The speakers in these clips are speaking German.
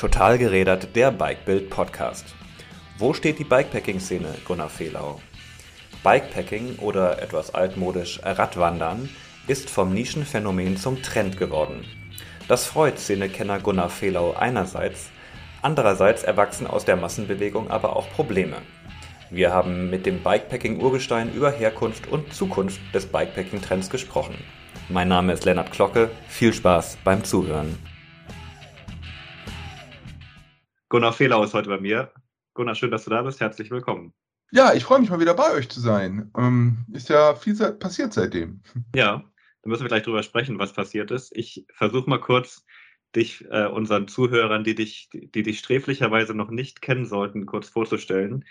Total gerädert, der Bikebild Podcast. Wo steht die Bikepacking-Szene, Gunnar Fehlau? Bikepacking oder etwas altmodisch Radwandern ist vom Nischenphänomen zum Trend geworden. Das freut Szenekenner Gunnar Fehlau einerseits, andererseits erwachsen aus der Massenbewegung aber auch Probleme. Wir haben mit dem Bikepacking-Urgestein über Herkunft und Zukunft des Bikepacking-Trends gesprochen. Mein Name ist Lennart Glocke, viel Spaß beim Zuhören. Gunnar Fehlau ist heute bei mir. Gunnar, schön, dass du da bist. Herzlich willkommen. Ja, ich freue mich mal wieder bei euch zu sein. Ähm, ist ja viel passiert seitdem. Ja, da müssen wir gleich drüber sprechen, was passiert ist. Ich versuche mal kurz, dich äh, unseren Zuhörern, die dich, die dich sträflicherweise noch nicht kennen sollten, kurz vorzustellen.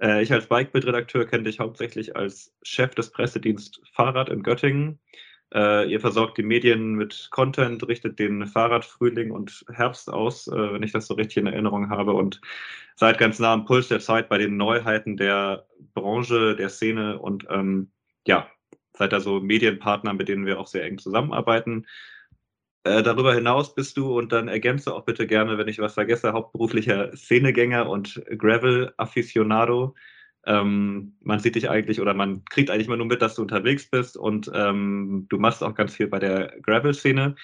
Äh, ich als Bikebild-Redakteur kenne dich hauptsächlich als Chef des Pressedienst Fahrrad in Göttingen. Äh, ihr versorgt die Medien mit Content, richtet den Fahrradfrühling und Herbst aus, äh, wenn ich das so richtig in Erinnerung habe, und seid ganz nah am Puls der Zeit bei den Neuheiten der Branche, der Szene und ähm, ja, seid da so Medienpartner, mit denen wir auch sehr eng zusammenarbeiten. Äh, darüber hinaus bist du, und dann ergänze auch bitte gerne, wenn ich was vergesse, hauptberuflicher Szenegänger und Gravel-Afficionado. Ähm, man sieht dich eigentlich oder man kriegt eigentlich immer nur mit, dass du unterwegs bist und ähm, du machst auch ganz viel bei der Gravel-Szene.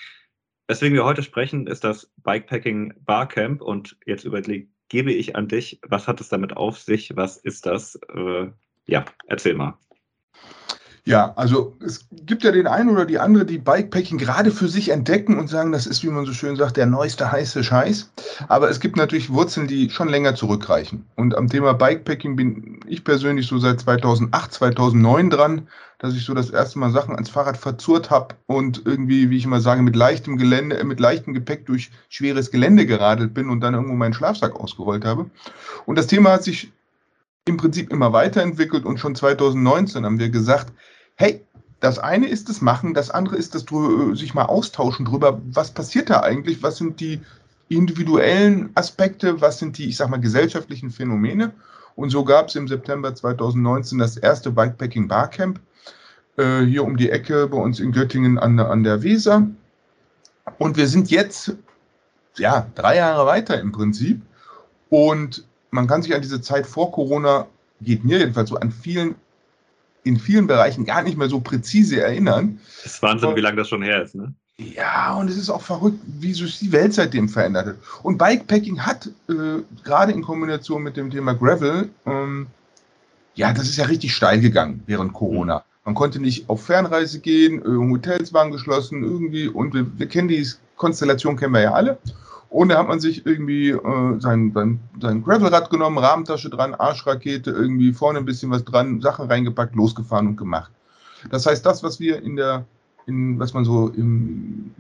Weswegen wir heute sprechen, ist das Bikepacking Barcamp und jetzt übergebe ich an dich, was hat es damit auf sich, was ist das? Äh, ja, erzähl mal. Ja, also es gibt ja den einen oder die andere, die Bikepacking gerade für sich entdecken und sagen, das ist, wie man so schön sagt, der neueste heiße Scheiß. Aber es gibt natürlich Wurzeln, die schon länger zurückreichen. Und am Thema Bikepacking bin ich persönlich so seit 2008, 2009 dran, dass ich so das erste Mal Sachen ans Fahrrad verzurrt habe und irgendwie, wie ich immer sage, mit leichtem Gelände, mit leichtem Gepäck durch schweres Gelände geradelt bin und dann irgendwo meinen Schlafsack ausgerollt habe. Und das Thema hat sich im Prinzip immer weiterentwickelt und schon 2019 haben wir gesagt, hey, das eine ist das Machen, das andere ist das drüber, sich mal austauschen drüber, was passiert da eigentlich, was sind die individuellen Aspekte, was sind die, ich sag mal, gesellschaftlichen Phänomene. Und so gab es im September 2019 das erste Bikepacking Barcamp äh, hier um die Ecke bei uns in Göttingen an, an der Weser. Und wir sind jetzt ja drei Jahre weiter im Prinzip. Und man kann sich an diese Zeit vor Corona, geht mir jedenfalls so, an vielen, in vielen Bereichen gar nicht mehr so präzise erinnern. Das ist Wahnsinn, Aber, wie lange das schon her ist, ne? Ja, und es ist auch verrückt, wie sich die Welt seitdem verändert hat. Und Bikepacking hat, äh, gerade in Kombination mit dem Thema Gravel, ähm, ja, das ist ja richtig steil gegangen während Corona. Man konnte nicht auf Fernreise gehen, äh, Hotels waren geschlossen, irgendwie, und wir, wir kennen die Konstellation, kennen wir ja alle. Und da hat man sich irgendwie äh, sein, sein, sein Gravelrad genommen, Rahmentasche dran, Arschrakete, irgendwie vorne ein bisschen was dran, Sachen reingepackt, losgefahren und gemacht. Das heißt, das, was wir in der, in, was man so im,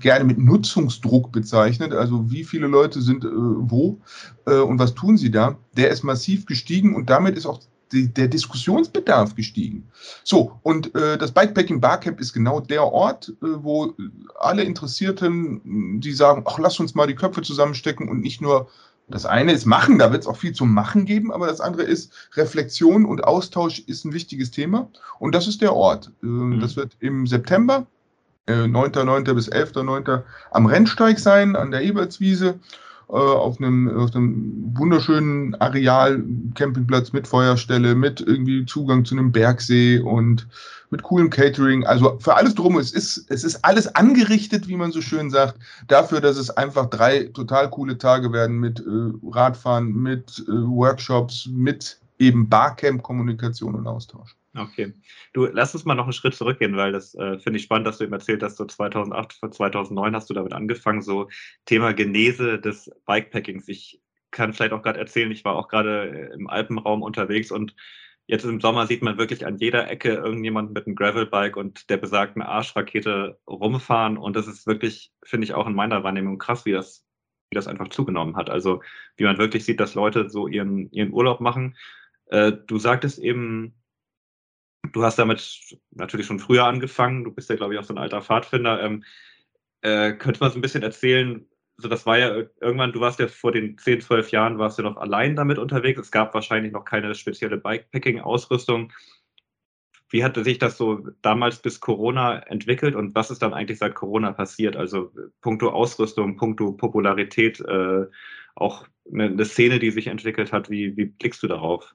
gerne mit Nutzungsdruck bezeichnet, also wie viele Leute sind äh, wo äh, und was tun sie da, der ist massiv gestiegen und damit ist auch die, der Diskussionsbedarf gestiegen. So, und äh, das Bikepacking Barcamp ist genau der Ort, äh, wo alle Interessierten, die sagen, ach, lass uns mal die Köpfe zusammenstecken und nicht nur das eine ist Machen, da wird es auch viel zum Machen geben, aber das andere ist Reflexion und Austausch ist ein wichtiges Thema und das ist der Ort. Äh, mhm. Das wird im September, äh, 9.9. bis 11.9. am Rennsteig sein, an der Ebertswiese. Äh, auf einem, auf einem wunderschönen Areal, Campingplatz mit Feuerstelle, mit irgendwie Zugang zu einem Bergsee und mit coolem Catering. Also für alles drum, es ist, es ist alles angerichtet, wie man so schön sagt, dafür, dass es einfach drei total coole Tage werden mit äh, Radfahren, mit äh, Workshops, mit eben Barcamp, Kommunikation und Austausch. Okay. Du, lass uns mal noch einen Schritt zurückgehen, weil das äh, finde ich spannend, dass du eben erzählt hast, so 2008, 2009 hast du damit angefangen, so Thema Genese des Bikepackings. Ich kann vielleicht auch gerade erzählen, ich war auch gerade äh, im Alpenraum unterwegs und jetzt im Sommer sieht man wirklich an jeder Ecke irgendjemanden mit einem Gravelbike und der besagten Arschrakete rumfahren und das ist wirklich, finde ich auch in meiner Wahrnehmung krass, wie das, wie das einfach zugenommen hat. Also wie man wirklich sieht, dass Leute so ihren, ihren Urlaub machen. Äh, du sagtest eben, du hast damit natürlich schon früher angefangen. Du bist ja, glaube ich, auch so ein alter Pfadfinder. Ähm, äh, könnte man so ein bisschen erzählen, so das war ja irgendwann, du warst ja vor den 10, 12 Jahren, warst du noch allein damit unterwegs. Es gab wahrscheinlich noch keine spezielle Bikepacking-Ausrüstung. wie hatte sich das so damals bis Corona entwickelt und was ist dann eigentlich seit Corona passiert? Also puncto Ausrüstung, puncto Popularität, äh, auch eine, eine, Szene, die sich entwickelt hat. Wie, wie blickst du darauf?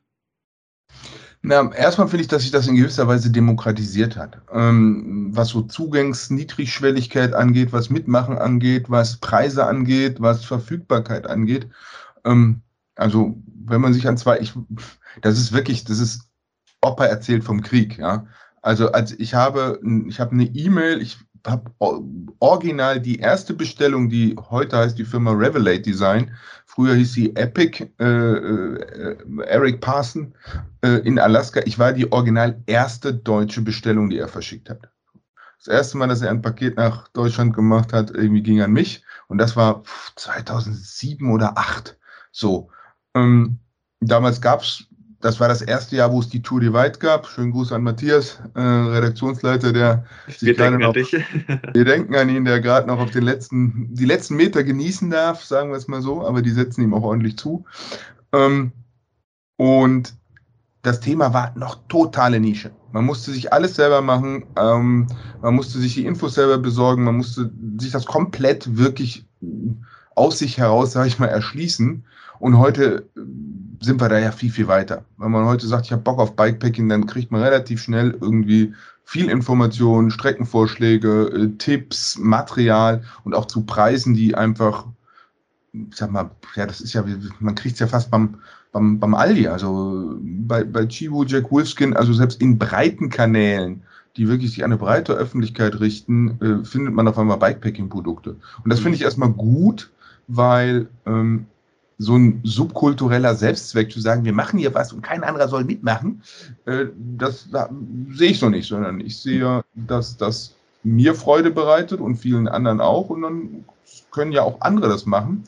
Na, erstmal finde ich, dass sich das in gewisser Weise demokratisiert hat. Ähm, was so Zugangs-, Niedrigschwelligkeit angeht, was Mitmachen angeht, was Preise angeht, was Verfügbarkeit angeht. Ähm, also, wenn man sich an zwei, ich, das ist wirklich, das ist Opa erzählt vom Krieg, ja. Also, als ich habe, ich habe eine E-Mail, ich habe original die erste Bestellung, die heute heißt die Firma Revelate Design. Früher hieß sie Epic, äh, äh, Eric Parson äh, in Alaska. Ich war die original erste deutsche Bestellung, die er verschickt hat. Das erste Mal, dass er ein Paket nach Deutschland gemacht hat, irgendwie ging an mich. Und das war 2007 oder 2008. So. Ähm, damals gab es das war das erste Jahr, wo es die Tour Divide gab. Schönen Gruß an Matthias, äh, Redaktionsleiter, der wir denken noch, an dich. wir denken an ihn, der gerade noch auf den letzten, die letzten Meter genießen darf, sagen wir es mal so, aber die setzen ihm auch ordentlich zu. Ähm, und das Thema war noch totale Nische. Man musste sich alles selber machen, ähm, man musste sich die Infos selber besorgen, man musste sich das komplett wirklich aus sich heraus, sage ich mal, erschließen. Und heute sind wir da ja viel, viel weiter. Wenn man heute sagt, ich habe Bock auf Bikepacking, dann kriegt man relativ schnell irgendwie viel Informationen, Streckenvorschläge, äh, Tipps, Material und auch zu Preisen, die einfach, ich sag mal, ja, das ist ja, man kriegt es ja fast beim, beim, beim Aldi, also bei, bei Chivo, Jack Wolfskin, also selbst in breiten Kanälen, die wirklich sich an eine breite Öffentlichkeit richten, äh, findet man auf einmal Bikepacking-Produkte. Und das finde ich erstmal gut, weil ähm, so ein subkultureller Selbstzweck zu sagen, wir machen hier was und kein anderer soll mitmachen, äh, das da, sehe ich so nicht, sondern ich sehe, dass das mir Freude bereitet und vielen anderen auch und dann können ja auch andere das machen.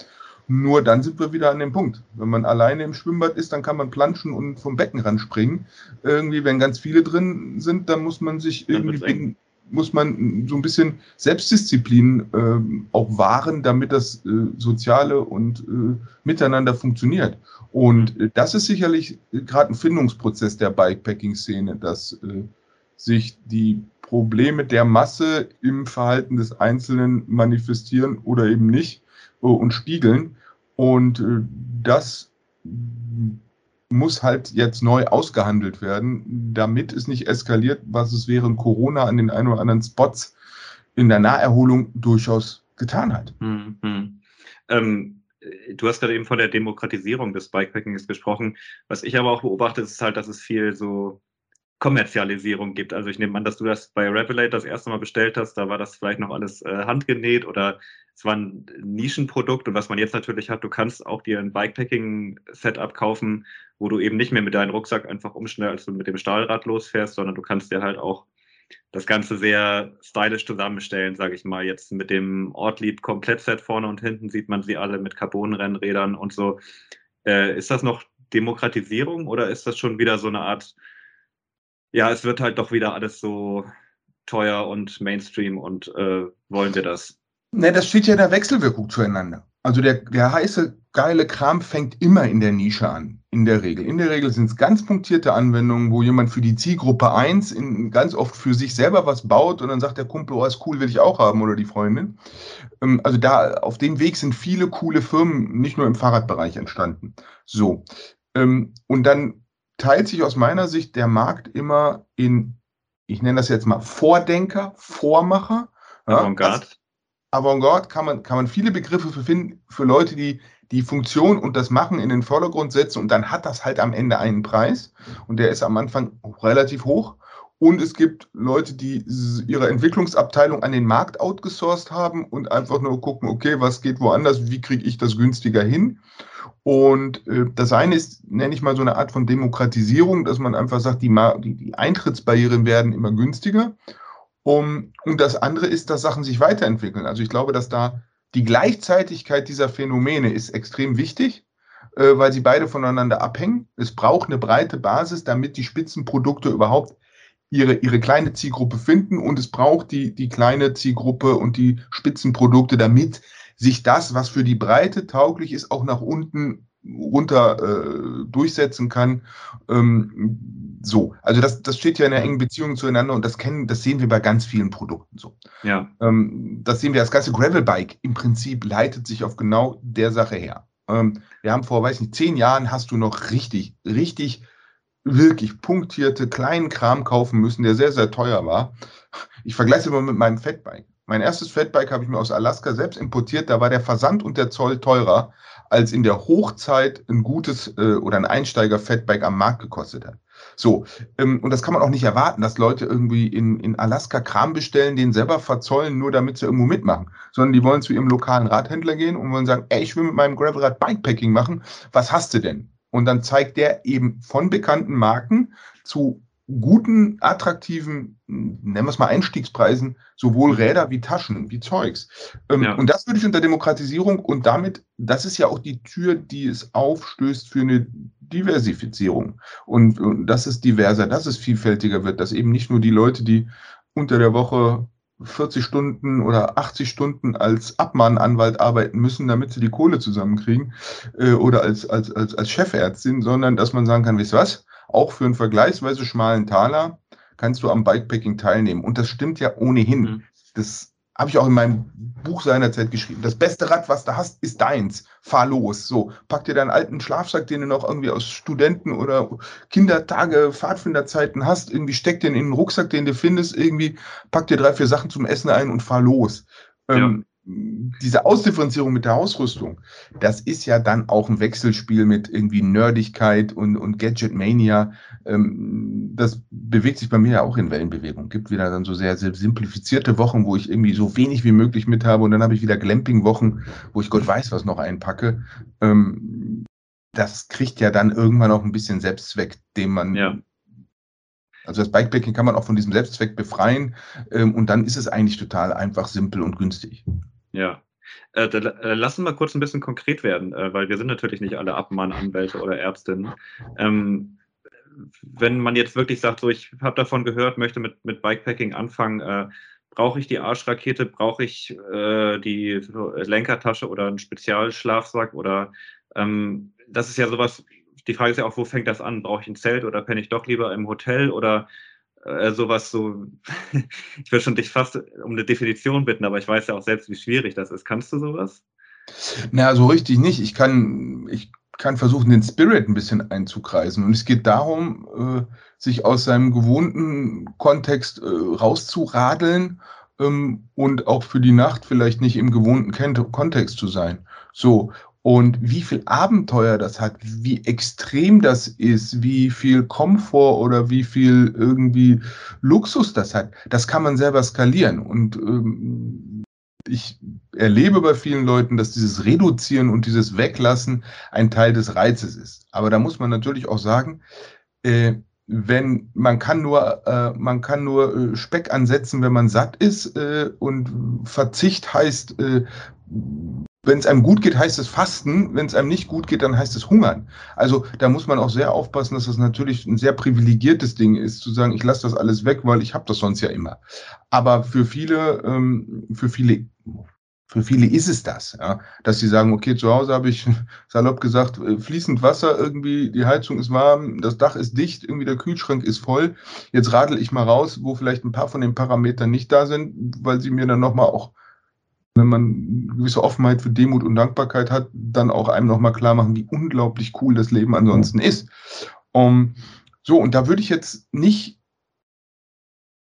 Nur dann sind wir wieder an dem Punkt. Wenn man alleine im Schwimmbad ist, dann kann man planschen und vom Beckenrand springen. Irgendwie, wenn ganz viele drin sind, dann muss man sich irgendwie muss man so ein bisschen Selbstdisziplin äh, auch wahren, damit das äh, Soziale und äh, Miteinander funktioniert. Und äh, das ist sicherlich gerade ein Findungsprozess der Bikepacking-Szene, dass äh, sich die Probleme der Masse im Verhalten des Einzelnen manifestieren oder eben nicht äh, und spiegeln. Und das muss halt jetzt neu ausgehandelt werden, damit es nicht eskaliert, was es während Corona an den ein oder anderen Spots in der Naherholung durchaus getan hat. Mhm. Ähm, du hast gerade eben von der Demokratisierung des Bikepackings gesprochen. Was ich aber auch beobachte, ist halt, dass es viel so Kommerzialisierung gibt. Also ich nehme an, dass du das bei Revelate das erste Mal bestellt hast, da war das vielleicht noch alles äh, handgenäht oder es war ein Nischenprodukt und was man jetzt natürlich hat, du kannst auch dir ein Bikepacking-Setup kaufen, wo du eben nicht mehr mit deinem Rucksack einfach umschnell, als du mit dem Stahlrad losfährst, sondern du kannst dir halt auch das Ganze sehr stylisch zusammenstellen, sage ich mal. Jetzt mit dem Ortlieb Komplettset vorne und hinten sieht man sie alle mit Carbonrennrädern und so. Äh, ist das noch Demokratisierung oder ist das schon wieder so eine Art ja, es wird halt doch wieder alles so teuer und Mainstream und äh, wollen wir das? Ne, das steht ja in der Wechselwirkung zueinander. Also der, der heiße, geile Kram fängt immer in der Nische an, in der Regel. In der Regel sind es ganz punktierte Anwendungen, wo jemand für die Zielgruppe 1 in, ganz oft für sich selber was baut und dann sagt der Kumpel, oh, ist cool, will ich auch haben oder die Freundin. Ähm, also da, auf dem Weg sind viele coole Firmen, nicht nur im Fahrradbereich entstanden. So. Ähm, und dann teilt sich aus meiner Sicht der Markt immer in, ich nenne das jetzt mal Vordenker, Vormacher. Avantgarde. Ja, Avantgarde kann man, kann man viele Begriffe für finden, für Leute, die die Funktion und das Machen in den Vordergrund setzen und dann hat das halt am Ende einen Preis und der ist am Anfang relativ hoch. Und es gibt Leute, die ihre Entwicklungsabteilung an den Markt outgesourced haben und einfach nur gucken, okay, was geht woanders, wie kriege ich das günstiger hin? Und äh, das eine ist, nenne ich mal so eine Art von Demokratisierung, dass man einfach sagt, die, die, die Eintrittsbarrieren werden immer günstiger. Um, und das andere ist, dass Sachen sich weiterentwickeln. Also ich glaube, dass da die Gleichzeitigkeit dieser Phänomene ist extrem wichtig, äh, weil sie beide voneinander abhängen. Es braucht eine breite Basis, damit die Spitzenprodukte überhaupt ihre, ihre kleine Zielgruppe finden und es braucht die, die kleine Zielgruppe und die Spitzenprodukte, damit sich das, was für die Breite tauglich ist, auch nach unten runter äh, durchsetzen kann. Ähm, so, also das, das steht ja in einer engen Beziehung zueinander und das kennen, das sehen wir bei ganz vielen Produkten so. Ja. Ähm, das sehen wir, das ganze Gravelbike im Prinzip leitet sich auf genau der Sache her. Ähm, wir haben vor, weiß nicht, zehn Jahren hast du noch richtig, richtig, wirklich punktierte kleinen Kram kaufen müssen, der sehr, sehr teuer war. Ich vergleiche es immer mit meinem Fatbike. Mein erstes Fatbike habe ich mir aus Alaska selbst importiert. Da war der Versand und der Zoll teurer, als in der Hochzeit ein gutes äh, oder ein Einsteiger-Fatbike am Markt gekostet hat. So, ähm, und das kann man auch nicht erwarten, dass Leute irgendwie in, in Alaska Kram bestellen, den selber verzollen, nur damit sie irgendwo mitmachen. Sondern die wollen zu ihrem lokalen Radhändler gehen und wollen sagen, ey, ich will mit meinem Gravelrad Bikepacking machen, was hast du denn? Und dann zeigt der eben von bekannten Marken zu guten, attraktiven, nennen wir es mal Einstiegspreisen, sowohl Räder wie Taschen, wie Zeugs. Ähm, ja. Und das würde ich unter Demokratisierung und damit, das ist ja auch die Tür, die es aufstößt für eine Diversifizierung. Und, und dass es diverser, dass es vielfältiger wird, dass eben nicht nur die Leute, die unter der Woche 40 Stunden oder 80 Stunden als Abmahnanwalt arbeiten müssen, damit sie die Kohle zusammenkriegen äh, oder als, als, als, als Chefärztin, sondern dass man sagen kann, wisst was, auch für einen vergleichsweise schmalen Taler kannst du am Bikepacking teilnehmen. Und das stimmt ja ohnehin. Mhm. Das habe ich auch in meinem Buch seinerzeit geschrieben. Das beste Rad, was du hast, ist deins. Fahr los. So, pack dir deinen alten Schlafsack, den du noch irgendwie aus Studenten- oder Kindertage, Pfadfinderzeiten hast. Irgendwie steck den in den Rucksack, den du findest. Irgendwie pack dir drei, vier Sachen zum Essen ein und fahr los. Ja. Ähm, diese Ausdifferenzierung mit der Ausrüstung, das ist ja dann auch ein Wechselspiel mit irgendwie Nerdigkeit und, und Gadget-Mania. Ähm, das bewegt sich bei mir ja auch in Wellenbewegung. Gibt wieder dann so sehr, sehr simplifizierte Wochen, wo ich irgendwie so wenig wie möglich mit habe und dann habe ich wieder Glamping-Wochen, wo ich Gott weiß, was noch einpacke. Ähm, das kriegt ja dann irgendwann auch ein bisschen Selbstzweck, den man ja. Also das Bikepacking kann man auch von diesem Selbstzweck befreien ähm, und dann ist es eigentlich total einfach, simpel und günstig. Ja. Äh, da, äh, lassen wir kurz ein bisschen konkret werden, äh, weil wir sind natürlich nicht alle Abmahnanwälte oder Ärztinnen. Ähm, wenn man jetzt wirklich sagt, so ich habe davon gehört, möchte mit, mit Bikepacking anfangen, äh, brauche ich die Arschrakete, brauche ich äh, die Lenkertasche oder einen Spezialschlafsack oder ähm, das ist ja sowas, die Frage ist ja auch, wo fängt das an? Brauche ich ein Zelt oder penne ich doch lieber im Hotel oder äh, sowas so, ich würde schon dich fast um eine Definition bitten, aber ich weiß ja auch selbst, wie schwierig das ist. Kannst du sowas? Na, so richtig nicht. Ich kann, ich kann versuchen, den Spirit ein bisschen einzukreisen. Und es geht darum, äh, sich aus seinem gewohnten Kontext äh, rauszuradeln ähm, und auch für die Nacht vielleicht nicht im gewohnten Kontext zu sein. So, und wie viel Abenteuer das hat, wie extrem das ist, wie viel Komfort oder wie viel irgendwie Luxus das hat, das kann man selber skalieren. Und ähm, ich erlebe bei vielen Leuten, dass dieses Reduzieren und dieses Weglassen ein Teil des Reizes ist. Aber da muss man natürlich auch sagen, äh, wenn man kann nur äh, man kann nur äh, Speck ansetzen, wenn man satt ist äh, und Verzicht heißt äh, wenn es einem gut geht, heißt es Fasten. Wenn es einem nicht gut geht, dann heißt es Hungern. Also da muss man auch sehr aufpassen, dass das natürlich ein sehr privilegiertes Ding ist, zu sagen, ich lasse das alles weg, weil ich habe das sonst ja immer. Aber für viele, ähm, für viele, für viele ist es das, ja, dass sie sagen, okay, zu Hause habe ich salopp gesagt, äh, fließend Wasser, irgendwie die Heizung ist warm, das Dach ist dicht, irgendwie der Kühlschrank ist voll. Jetzt radel ich mal raus, wo vielleicht ein paar von den Parametern nicht da sind, weil sie mir dann nochmal auch wenn man eine gewisse Offenheit für Demut und Dankbarkeit hat, dann auch einem nochmal klar machen, wie unglaublich cool das Leben ansonsten ist. Um, so, und da würde ich jetzt nicht,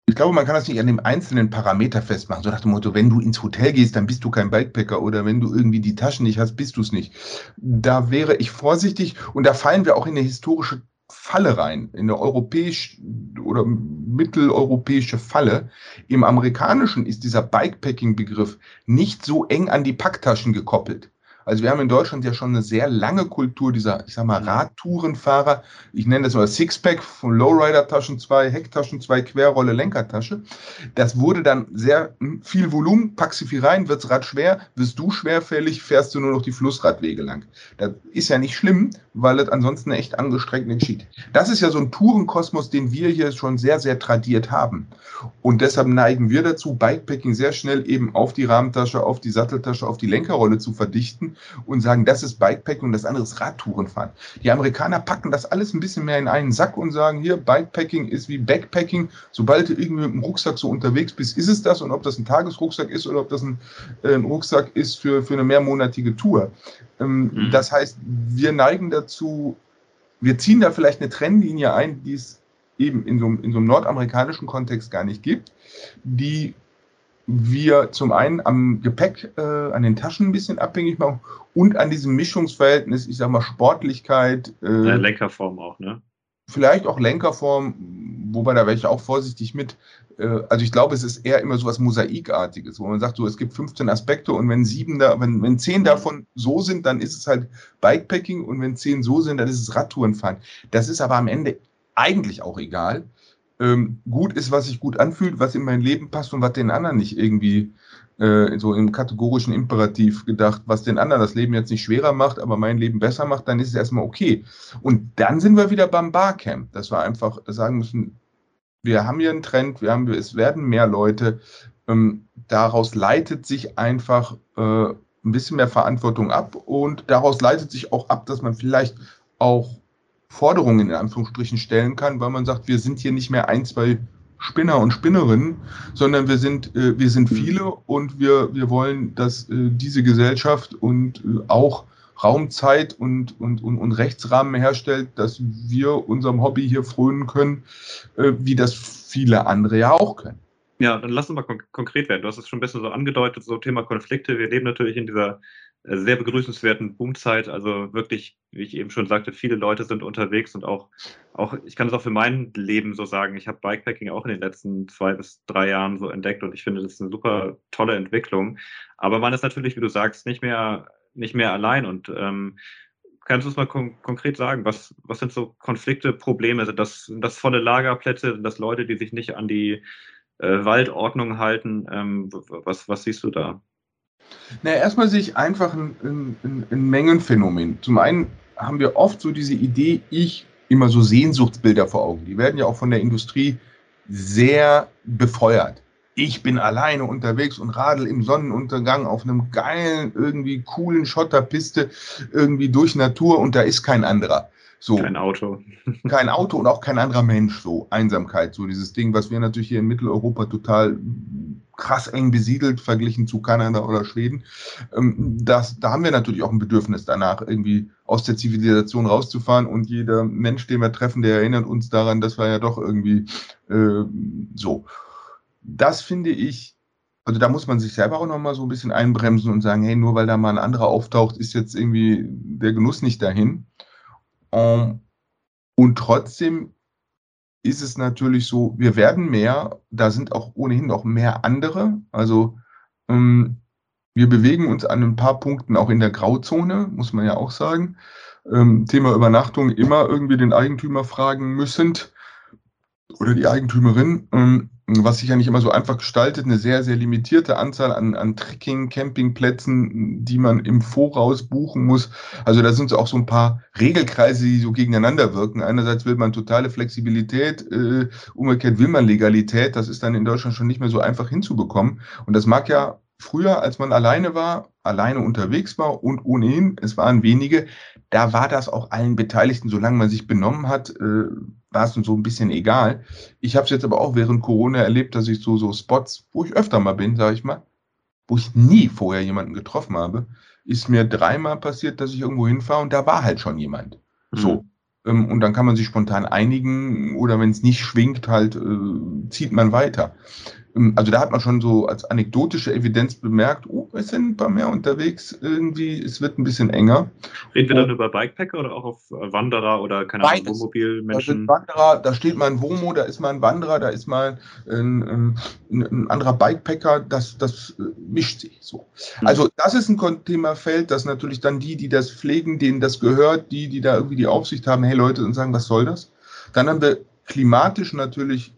ich glaube, man kann das nicht an dem einzelnen Parameter festmachen, so nach dem Motto, wenn du ins Hotel gehst, dann bist du kein Bikepacker oder wenn du irgendwie die Taschen nicht hast, bist du es nicht. Da wäre ich vorsichtig und da fallen wir auch in eine historische Falle rein, in eine europäische oder mitteleuropäische Falle. Im amerikanischen ist dieser Bikepacking-Begriff nicht so eng an die Packtaschen gekoppelt. Also wir haben in Deutschland ja schon eine sehr lange Kultur dieser, ich sag mal, Radtourenfahrer. Ich nenne das mal Sixpack von Lowrider-Taschen, zwei Hecktaschen, zwei Querrolle, Lenkertasche. Das wurde dann sehr hm, viel Volumen, packst du viel rein, wird's Rad schwer, wirst du schwerfällig, fährst du nur noch die Flussradwege lang. Das ist ja nicht schlimm, weil es ansonsten echt angestrengt geschieht. Das ist ja so ein Tourenkosmos, den wir hier schon sehr, sehr tradiert haben. Und deshalb neigen wir dazu, Bikepacking sehr schnell eben auf die Rahmentasche, auf die Satteltasche, auf die Lenkerrolle zu verdichten trennen und sagen, das ist Bikepacking und das andere ist Radtourenfahren. Die Amerikaner packen das alles ein bisschen mehr in einen Sack und sagen, hier, Bikepacking ist wie Backpacking. Sobald du irgendwie mit dem Rucksack so unterwegs bist, ist es das. Und ob das ein Tagesrucksack ist oder ob das ein, äh, ein Rucksack ist für, für eine mehrmonatige Tour. Ähm, mhm. Das heißt, wir neigen dazu, wir ziehen da vielleicht eine Trennlinie ein, die es eben in so, in so einem nordamerikanischen Kontext gar nicht gibt, die wir zum einen am Gepäck, äh, an den Taschen ein bisschen abhängig machen und an diesem Mischungsverhältnis, ich sag mal, Sportlichkeit. Äh, ja, Lenkerform auch, ne? Vielleicht auch Lenkerform, wobei da wäre ich auch vorsichtig mit. Äh, also ich glaube, es ist eher immer so was Mosaikartiges, wo man sagt, so es gibt 15 Aspekte und wenn sieben da, wenn, wenn zehn davon so sind, dann ist es halt Bikepacking und wenn zehn so sind, dann ist es Radtourenfahren. Das ist aber am Ende eigentlich auch egal. Ähm, gut ist, was sich gut anfühlt, was in mein Leben passt und was den anderen nicht irgendwie äh, so im kategorischen Imperativ gedacht, was den anderen das Leben jetzt nicht schwerer macht, aber mein Leben besser macht, dann ist es erstmal okay. Und dann sind wir wieder beim Barcamp, dass wir einfach sagen müssen, wir haben hier einen Trend, wir haben, es werden mehr Leute. Ähm, daraus leitet sich einfach äh, ein bisschen mehr Verantwortung ab und daraus leitet sich auch ab, dass man vielleicht auch Forderungen in Anführungsstrichen stellen kann, weil man sagt, wir sind hier nicht mehr ein, zwei Spinner und Spinnerinnen, sondern wir sind, äh, wir sind mhm. viele und wir, wir wollen, dass äh, diese Gesellschaft und äh, auch Raumzeit und, und, und, und Rechtsrahmen herstellt, dass wir unserem Hobby hier frönen können, äh, wie das viele andere ja auch können. Ja, dann lass uns mal kon konkret werden. Du hast es schon ein bisschen so angedeutet, so Thema Konflikte. Wir leben natürlich in dieser sehr begrüßenswerten Boomzeit. Also wirklich, wie ich eben schon sagte, viele Leute sind unterwegs und auch, auch ich kann es auch für mein Leben so sagen, ich habe Bikepacking auch in den letzten zwei bis drei Jahren so entdeckt und ich finde, das ist eine super tolle Entwicklung. Aber man ist natürlich, wie du sagst, nicht mehr, nicht mehr allein und ähm, Kannst du es mal kon konkret sagen? Was, was sind so Konflikte, Probleme? Sind das, sind das volle Lagerplätze? Sind das Leute, die sich nicht an die äh, Waldordnung halten? Ähm, was, was siehst du da? Na, erstmal sehe ich einfach ein, ein, ein, Mengenphänomen. Zum einen haben wir oft so diese Idee, ich immer so Sehnsuchtsbilder vor Augen. Die werden ja auch von der Industrie sehr befeuert. Ich bin alleine unterwegs und radel im Sonnenuntergang auf einem geilen, irgendwie coolen Schotterpiste irgendwie durch Natur und da ist kein anderer. So. Kein Auto. kein Auto und auch kein anderer Mensch. So Einsamkeit, so dieses Ding, was wir natürlich hier in Mitteleuropa total krass eng besiedelt verglichen zu Kanada oder Schweden. Ähm, das, da haben wir natürlich auch ein Bedürfnis danach, irgendwie aus der Zivilisation rauszufahren und jeder Mensch, den wir treffen, der erinnert uns daran, dass wir ja doch irgendwie äh, so. Das finde ich also da muss man sich selber auch nochmal so ein bisschen einbremsen und sagen, hey, nur weil da mal ein anderer auftaucht, ist jetzt irgendwie der Genuss nicht dahin. Ähm, und trotzdem ist es natürlich so, wir werden mehr, da sind auch ohnehin noch mehr andere. Also ähm, wir bewegen uns an ein paar Punkten auch in der Grauzone, muss man ja auch sagen. Ähm, Thema Übernachtung immer irgendwie den Eigentümer fragen müssend oder die Eigentümerin. Was sich ja nicht immer so einfach gestaltet, eine sehr, sehr limitierte Anzahl an, an Trekking, Campingplätzen, die man im Voraus buchen muss. Also da sind so auch so ein paar Regelkreise, die so gegeneinander wirken. Einerseits will man totale Flexibilität, äh, umgekehrt will man Legalität. Das ist dann in Deutschland schon nicht mehr so einfach hinzubekommen. Und das mag ja früher, als man alleine war, alleine unterwegs war und ohnehin, es waren wenige, da war das auch allen Beteiligten, solange man sich benommen hat, äh, war es uns so ein bisschen egal. Ich habe es jetzt aber auch während Corona erlebt, dass ich so, so Spots, wo ich öfter mal bin, sage ich mal, wo ich nie vorher jemanden getroffen habe, ist mir dreimal passiert, dass ich irgendwo hinfahre und da war halt schon jemand. Mhm. So. Ähm, und dann kann man sich spontan einigen oder wenn es nicht schwingt, halt äh, zieht man weiter. Ähm, also da hat man schon so als anekdotische Evidenz bemerkt, oh, es sind ein paar mehr unterwegs, irgendwie, es wird ein bisschen enger. Reden wir dann über Bikepacker oder auch auf Wanderer oder keine Ahnung, Wohnmobilmenschen? Da Wanderer, da steht mal ein Womo, da ist mal ein Wanderer, da ist mal ein, ein, ein anderer Bikepacker, das, das äh, mischt sich so. Mhm. Also das ist ein Themafeld, dass natürlich dann die, die das pflegen, denen das gehört, die, die da irgendwie die Aufsicht haben, hey Leute, und sagen, was soll das? Dann haben wir klimatisch natürlich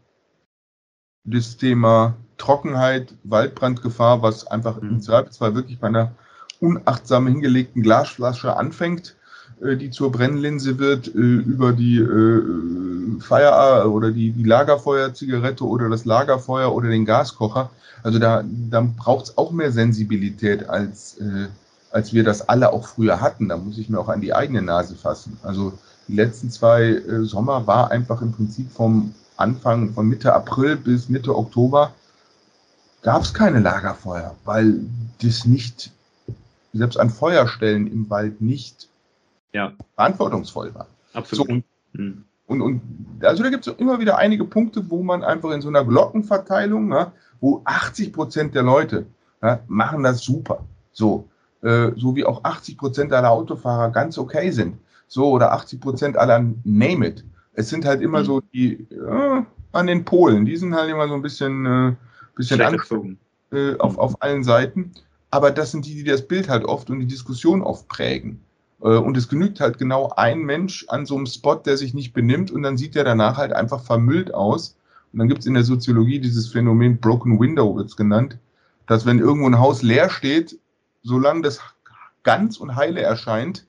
das Thema Trockenheit, Waldbrandgefahr, was einfach mhm. im Zweifelsfall wirklich bei einer unachtsam hingelegten Glasflasche anfängt, äh, die zur Brennlinse wird, äh, über die äh, Feier- oder die, die Lagerfeuerzigarette oder das Lagerfeuer oder den Gaskocher. Also da, da braucht es auch mehr Sensibilität als, als wir das alle auch früher hatten. Da muss ich mir auch an die eigene Nase fassen. Also die letzten zwei äh, Sommer war einfach im Prinzip vom Anfang, von Mitte April bis Mitte Oktober, gab es keine Lagerfeuer, weil das nicht, selbst an Feuerstellen im Wald nicht ja. verantwortungsvoll war. Absolut. So, und, hm. und, und, also da gibt es immer wieder einige Punkte, wo man einfach in so einer Glockenverteilung, na, wo 80 Prozent der Leute na, machen das super. So, äh, so wie auch 80 Prozent aller Autofahrer ganz okay sind. So, oder 80 Prozent aller Name it. Es sind halt immer mhm. so die äh, an den Polen, die sind halt immer so ein bisschen, äh, bisschen an, äh, auf, auf allen Seiten. Aber das sind die, die das Bild halt oft und die Diskussion oft prägen. Äh, und es genügt halt genau ein Mensch an so einem Spot, der sich nicht benimmt und dann sieht er danach halt einfach vermüllt aus. Und dann gibt es in der Soziologie dieses Phänomen Broken Window, wird es genannt, dass wenn irgendwo ein Haus leer steht, solange das ganz und heile erscheint,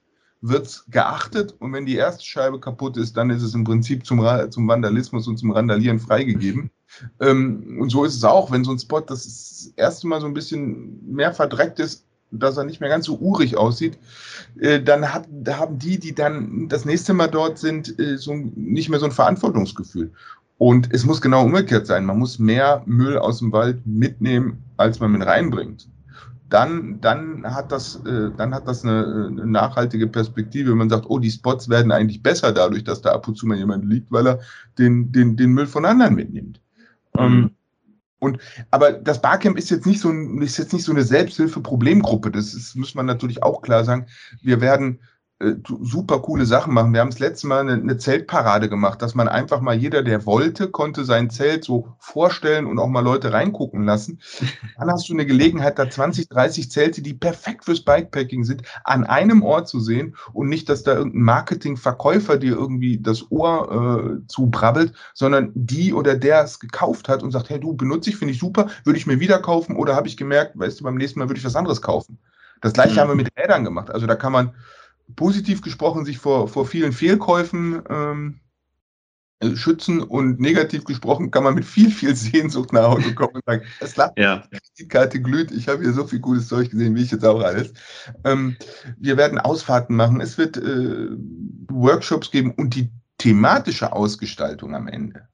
wird es geachtet und wenn die erste Scheibe kaputt ist, dann ist es im Prinzip zum, zum Vandalismus und zum Randalieren freigegeben. Ähm, und so ist es auch, wenn so ein Spot das erste Mal so ein bisschen mehr verdreckt ist, dass er nicht mehr ganz so urig aussieht, äh, dann hat, haben die, die dann das nächste Mal dort sind, äh, so nicht mehr so ein Verantwortungsgefühl. Und es muss genau umgekehrt sein. Man muss mehr Müll aus dem Wald mitnehmen, als man mit reinbringt dann, dann hat das, äh, dann hat das eine, eine, nachhaltige Perspektive. Wenn man sagt, oh, die Spots werden eigentlich besser dadurch, dass da ab und zu mal jemand liegt, weil er den, den, den Müll von anderen mitnimmt. Mhm. Ähm, und, aber das Barcamp ist jetzt nicht so, ist jetzt nicht so eine Selbsthilfe-Problemgruppe. Das ist, muss man natürlich auch klar sagen. Wir werden äh, super coole Sachen machen. Wir haben das letzte Mal eine, eine, Zeltparade gemacht, dass man einfach mal jeder, der wollte, konnte sein Zelt so vorstellen und auch mal Leute reingucken lassen. Dann hast du eine Gelegenheit, da 20, 30 Zelte, die perfekt fürs Bikepacking sind, an einem Ort zu sehen und nicht, dass da irgendein Marketingverkäufer dir irgendwie das Ohr äh, zubrabbelt, sondern die oder der es gekauft hat und sagt, hey, du benutze ich, finde ich super, würde ich mir wieder kaufen oder habe ich gemerkt, weißt du, beim nächsten Mal würde ich was anderes kaufen. Das gleiche mhm. haben wir mit Rädern gemacht. Also da kann man positiv gesprochen sich vor, vor vielen Fehlkäufen ähm, äh, schützen und negativ gesprochen kann man mit viel, viel Sehnsucht nach Hause kommen und sagen, es lacht, ja. die Karte glüht, ich habe hier so viel gutes Zeug gesehen, wie ich jetzt auch alles. Ähm, wir werden Ausfahrten machen, es wird äh, Workshops geben und die thematische Ausgestaltung am Ende.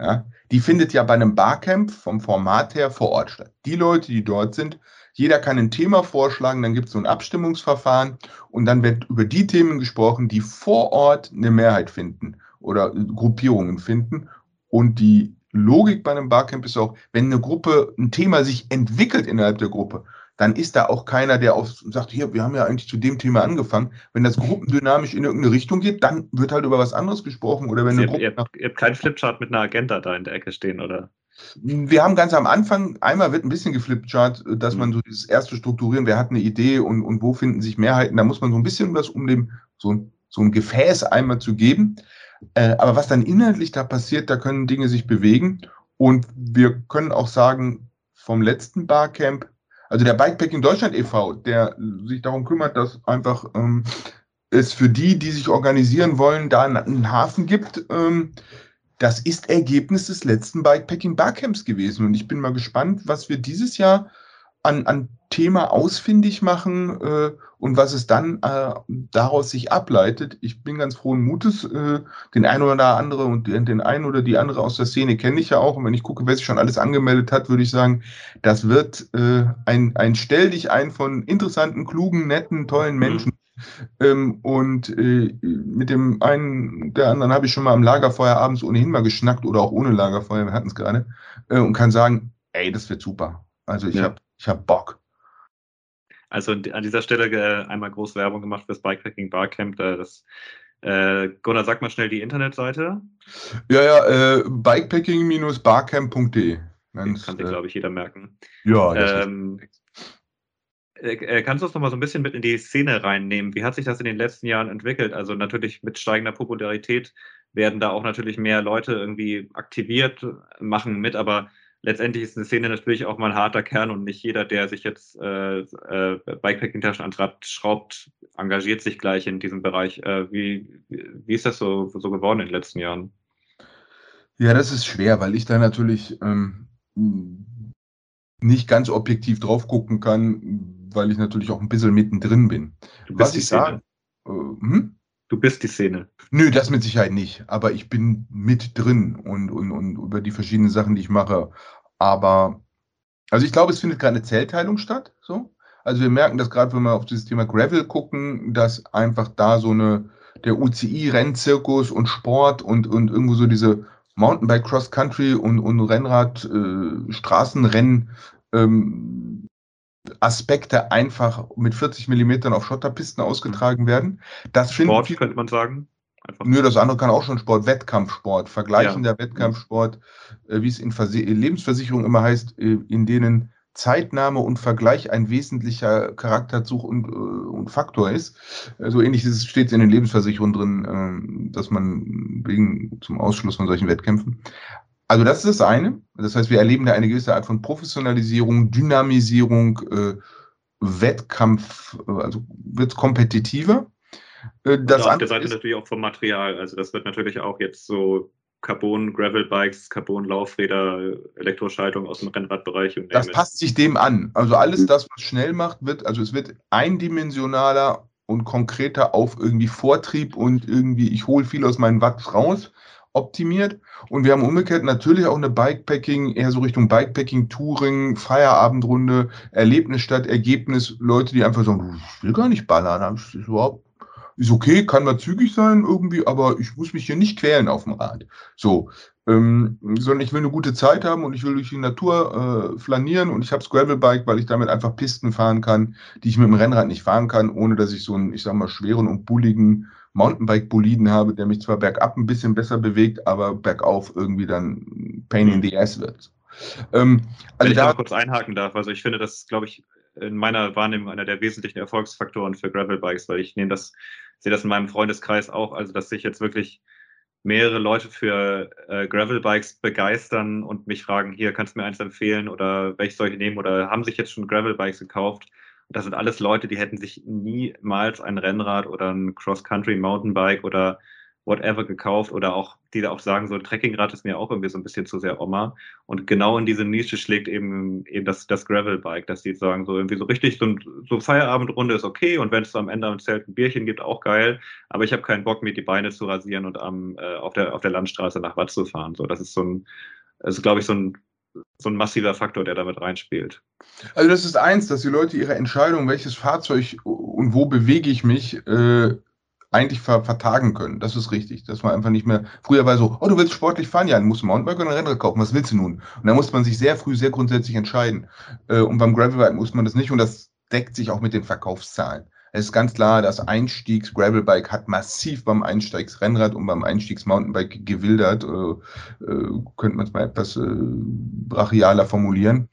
Ja, die findet ja bei einem Barcamp vom Format her vor Ort statt. Die Leute, die dort sind, jeder kann ein Thema vorschlagen, dann gibt es so ein Abstimmungsverfahren und dann wird über die Themen gesprochen, die vor Ort eine Mehrheit finden oder Gruppierungen finden. Und die Logik bei einem Barcamp ist auch, wenn eine Gruppe, ein Thema sich entwickelt innerhalb der Gruppe, dann ist da auch keiner, der auf, sagt, hier, wir haben ja eigentlich zu dem Thema angefangen. Wenn das gruppendynamisch in irgendeine Richtung geht, dann wird halt über was anderes gesprochen. Oder wenn also ihr, ihr, habt, ihr habt keinen Flipchart mit einer Agenda da in der Ecke stehen, oder? Wir haben ganz am Anfang, einmal wird ein bisschen geflipchart, dass man mhm. so dieses erste Strukturieren, wer hat eine Idee und, und wo finden sich Mehrheiten, da muss man so ein bisschen was um dem, so, so ein Gefäß einmal zu geben. Äh, aber was dann inhaltlich da passiert, da können Dinge sich bewegen. Und wir können auch sagen, vom letzten Barcamp, also der Bikepacking Deutschland e.V., der sich darum kümmert, dass einfach ähm, es für die, die sich organisieren wollen, da einen Hafen gibt. Ähm, das ist Ergebnis des letzten Bikepacking Barcamps gewesen. Und ich bin mal gespannt, was wir dieses Jahr an, an Thema ausfindig machen äh, und was es dann äh, daraus sich ableitet. Ich bin ganz frohen Mutes. Äh, den einen oder andere und den, den einen oder die andere aus der Szene kenne ich ja auch. Und wenn ich gucke, wer sich schon alles angemeldet hat, würde ich sagen, das wird äh, ein, ein Stell dich ein von interessanten, klugen, netten, tollen mhm. Menschen. Ähm, und äh, mit dem einen, der anderen habe ich schon mal am Lagerfeuer abends ohnehin mal geschnackt oder auch ohne Lagerfeuer, wir hatten es gerade, äh, und kann sagen, ey, das wird super. Also ich ja. habe ich hab Bock. Also an dieser Stelle äh, einmal groß Werbung gemacht fürs Bikepacking Barcamp. das, äh, Gunnar, sag mal schnell die Internetseite. Ja, ja, äh, bikepacking-barcamp.de. Kann sich, glaube ich, jeder merken. Ja, das ähm, ist äh, äh, kannst du uns noch mal so ein bisschen mit in die Szene reinnehmen? Wie hat sich das in den letzten Jahren entwickelt? Also natürlich mit steigender Popularität werden da auch natürlich mehr Leute irgendwie aktiviert, machen mit, aber letztendlich ist eine Szene natürlich auch mal ein harter Kern und nicht jeder, der sich jetzt äh, äh, Bikepacking-Taschen Rad schraubt, engagiert sich gleich in diesem Bereich. Äh, wie, wie ist das so, so geworden in den letzten Jahren? Ja, das ist schwer, weil ich da natürlich ähm, nicht ganz objektiv drauf gucken kann, weil ich natürlich auch ein bisschen mittendrin bin. Du bist Was die ich Szene. Äh, hm? Du bist die Szene. Nö, das mit Sicherheit nicht. Aber ich bin mit drin und, und, und über die verschiedenen Sachen, die ich mache. Aber, also ich glaube, es findet gerade eine Zellteilung statt. So. Also wir merken dass gerade, wenn wir auf dieses Thema Gravel gucken, dass einfach da so eine, der UCI-Rennzirkus und Sport und, und irgendwo so diese Mountainbike Cross Country und, und Rennrad äh, Straßenrennen ähm, Aspekte einfach mit 40 Millimetern auf Schotterpisten ausgetragen werden. Das Sport, finden könnte man sagen. Einfach. Nö, das andere kann auch schon Sport, Wettkampfsport, vergleichender ja. Wettkampfsport, äh, wie es in Verse Lebensversicherung immer heißt, äh, in denen Zeitnahme und Vergleich ein wesentlicher Charakterzug und, äh, und Faktor ist. So ähnlich ist es, steht es in den Lebensversicherungen drin, äh, dass man wegen zum Ausschluss von solchen Wettkämpfen. Also das ist das eine. Das heißt, wir erleben da eine gewisse Art von Professionalisierung, Dynamisierung, äh, Wettkampf, äh, also wird kompetitiver. Äh, das auf der Seite ist, natürlich auch vom Material. Also das wird natürlich auch jetzt so Carbon Gravel Bikes, Carbon Laufräder, Elektroschaltung aus dem Rennradbereich. Und das passt sich dem an. Also alles das, was schnell macht, wird, also es wird eindimensionaler und konkreter auf irgendwie Vortrieb und irgendwie, ich hole viel aus meinen Watts raus, optimiert. Und wir haben umgekehrt natürlich auch eine Bikepacking, eher so Richtung Bikepacking, Touring, Feierabendrunde, Erlebnis statt Ergebnis, Leute, die einfach sagen, ich will gar nicht ballern, ist überhaupt ist okay, kann mal zügig sein irgendwie, aber ich muss mich hier nicht quälen auf dem Rad. So, ähm, sondern ich will eine gute Zeit haben und ich will durch die Natur äh, flanieren und ich habe das Gravelbike, weil ich damit einfach Pisten fahren kann, die ich mit dem Rennrad nicht fahren kann, ohne dass ich so einen, ich sag mal, schweren und bulligen Mountainbike-Boliden habe, der mich zwar bergab ein bisschen besser bewegt, aber bergauf irgendwie dann Pain in the Ass wird. Ähm, also Wenn ich da mal kurz einhaken darf, also ich finde das, glaube ich, in meiner Wahrnehmung einer der wesentlichen Erfolgsfaktoren für Gravelbikes, weil ich nehme das, sehe das in meinem Freundeskreis auch, also dass sich jetzt wirklich mehrere Leute für äh, Gravelbikes begeistern und mich fragen, hier kannst du mir eins empfehlen oder welche soll ich nehmen oder haben sich jetzt schon Gravelbikes gekauft. Das sind alles Leute, die hätten sich niemals ein Rennrad oder ein Cross-Country Mountainbike oder whatever gekauft oder auch, die da auch sagen, so ein Trekkingrad ist mir auch irgendwie so ein bisschen zu sehr Oma. Und genau in diese Nische schlägt eben, eben das, das Gravelbike, dass die sagen, so irgendwie so richtig, so, so Feierabendrunde ist okay und wenn es am Ende am Zelt ein Bierchen gibt, auch geil. Aber ich habe keinen Bock, mir die Beine zu rasieren und am, äh, auf, der, auf der Landstraße nach Watt zu fahren. So, das ist so ein, also glaube ich, so ein so ein massiver Faktor, der damit reinspielt. Also das ist eins, dass die Leute ihre Entscheidung, welches Fahrzeug und wo bewege ich mich, äh, eigentlich ver vertagen können. Das ist richtig. Das war einfach nicht mehr. Früher war so, oh, du willst sportlich fahren, ja, dann musst du Mountainbike oder ein Rennrad kaufen. Was willst du nun? Und da musste man sich sehr früh, sehr grundsätzlich entscheiden. Äh, und beim Gravelbike muss man das nicht und das deckt sich auch mit den Verkaufszahlen. Es ist ganz klar, das Einstiegs-Gravelbike hat massiv beim Einstiegs-Rennrad und beim Einstiegs-Mountainbike gewildert. Äh, äh, könnte man es mal etwas äh, brachialer formulieren.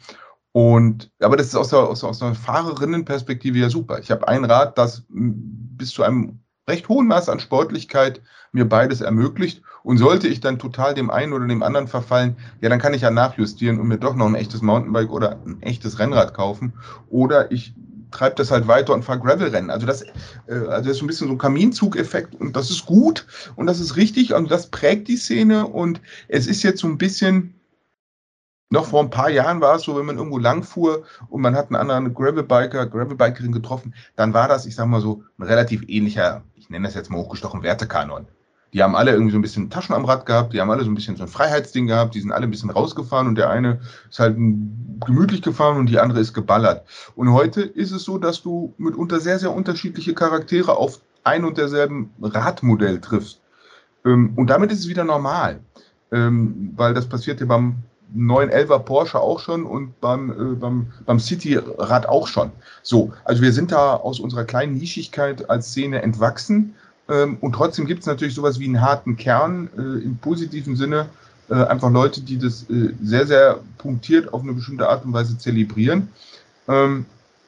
Und, aber das ist aus, der, aus, aus einer Fahrerinnenperspektive ja super. Ich habe ein Rad, das bis zu einem recht hohen Maß an Sportlichkeit mir beides ermöglicht. Und sollte ich dann total dem einen oder dem anderen verfallen, ja, dann kann ich ja nachjustieren und mir doch noch ein echtes Mountainbike oder ein echtes Rennrad kaufen. Oder ich treibe das halt weiter und fahre Gravelrennen. Also das, äh, also das ist ein bisschen so ein Kaminzugeffekt und das ist gut und das ist richtig und das prägt die Szene und es ist jetzt so ein bisschen, noch vor ein paar Jahren war es so, wenn man irgendwo lang fuhr und man hat einen anderen Gravelbiker, Gravelbikerin getroffen, dann war das, ich sag mal so, ein relativ ähnlicher, ich nenne das jetzt mal hochgestochen, Wertekanon. Die haben alle irgendwie so ein bisschen Taschen am Rad gehabt, die haben alle so ein bisschen so ein Freiheitsding gehabt, die sind alle ein bisschen rausgefahren und der eine ist halt gemütlich gefahren und die andere ist geballert. Und heute ist es so, dass du mitunter sehr, sehr unterschiedliche Charaktere auf ein und derselben Radmodell triffst. Ähm, und damit ist es wieder normal, ähm, weil das passiert ja beim 911er Porsche auch schon und beim, äh, beim, beim City-Rad auch schon. So, also wir sind da aus unserer kleinen Nischigkeit als Szene entwachsen ähm, und trotzdem gibt es natürlich sowas wie einen harten Kern äh, im positiven Sinne. Äh, einfach Leute, die das äh, sehr, sehr punktiert auf eine bestimmte Art und Weise zelebrieren. Ähm,